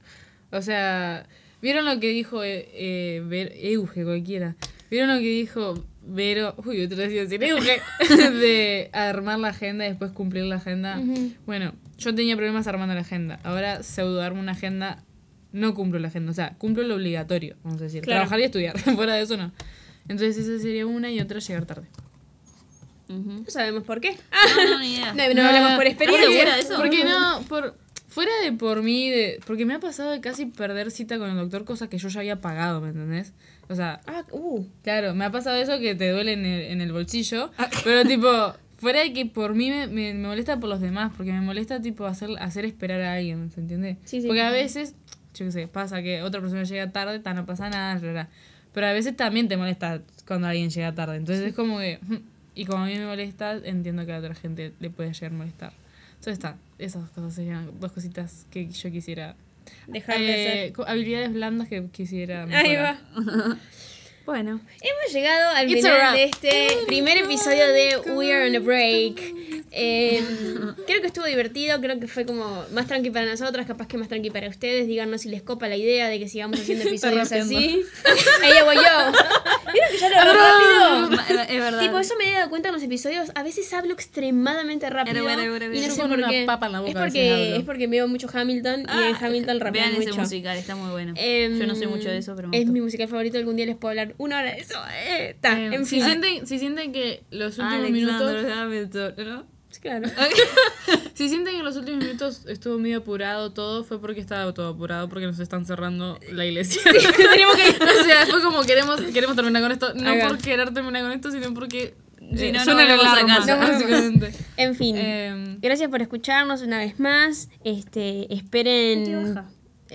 O sea, ¿vieron lo que dijo eh, eh, Ver- Euge, cualquiera? ¿Vieron lo que dijo Vero? Uy, otra vez iba a decir Euge. de armar la agenda y después cumplir la agenda. Ujú. Bueno, yo tenía problemas armando la agenda. Ahora pseudo armo una agenda. No cumplo la agenda. O sea, cumplo lo obligatorio, vamos a decir. Claro. Trabajar y estudiar. Fuera de eso no. Entonces esa sería una y otra llegar tarde. No sabemos por qué. No, no, ni idea. No, no hablamos por experiencia. de eso? Porque no, por, fuera de por mí, de, porque me ha pasado de casi perder cita con el doctor, cosa que yo ya había pagado, ¿me entendés? O sea, Ah, uh. claro, me ha pasado eso que te duele en el, en el bolsillo, pero tipo, fuera de que por mí me, me, me molesta por los demás, porque me molesta tipo hacer, hacer esperar a alguien, ¿se entiende? Sí, sí. Porque a veces, yo qué sé, pasa que otra persona llega tarde, ta, no pasa nada, bla. pero a veces también te molesta cuando alguien llega tarde, entonces es como que, y como a mí me molesta, entiendo que a otra gente le puede llegar a molestar. Entonces está, esas cosas serían dos cositas que yo quisiera. Dejar de eh, habilidades blandas que quisiera Ahí va. Bueno. Hemos llegado al It's final de este primer episodio de We Are on a Break. Eh, creo que estuvo divertido, creo que fue como más tranqui para nosotras, capaz que más tranqui para ustedes. Díganos si les copa la idea de que sigamos haciendo episodios así. Ahí hago yo. ¿Vieron que ya lo hago rápido? Es verdad. Tipo, eso me he dado cuenta en los episodios. A veces hablo extremadamente rápido. Era, era, era, y no sé por una qué. papa en la boca es porque, hablo. es porque veo mucho Hamilton y en Hamilton rapeo Vean ese mucho. musical, está muy bueno. Em, Yo no sé mucho de eso, pero me Es gustó. mi musical favorito. Algún día les puedo hablar una hora de eso. Eh, ta, Eh, en si, fin. sienten, si sienten que los últimos Alexander minutos. Hamilton, ¿no? Sí, Claro. si sienten que los últimos minutos estuvo medio apurado todo, fue porque estaba todo apurado, porque nos están cerrando la iglesia. Tenemos que o sea, fue como queremos, queremos terminar con esto. No por querer terminar con esto, sino porque. Eh, no, no básicamente. En fin. Em, Gracias por escucharnos una vez más. Este, esperen.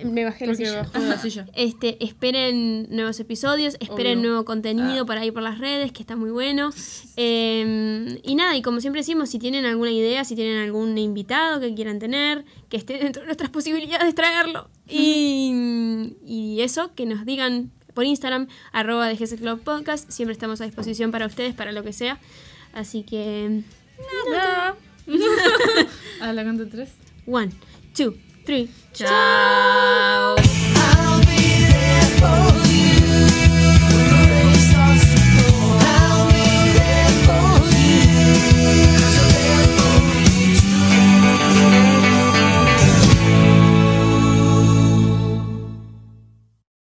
Me bajé la silla. bajó de la silla. Este, esperen nuevos episodios, esperen Obvio. nuevo contenido por ahí por las redes, que está muy bueno. Eh, y nada, y como siempre decimos, si tienen alguna idea, si tienen algún invitado que quieran tener, que esté dentro de nuestras posibilidades traerlo. Y, y eso, que nos digan por Instagram, arroba de GS Club Podcast. Siempre estamos a disposición para ustedes, para lo que sea. Así que... Nada. A la cuenta tres. One, two, three. Ciao. Ciao.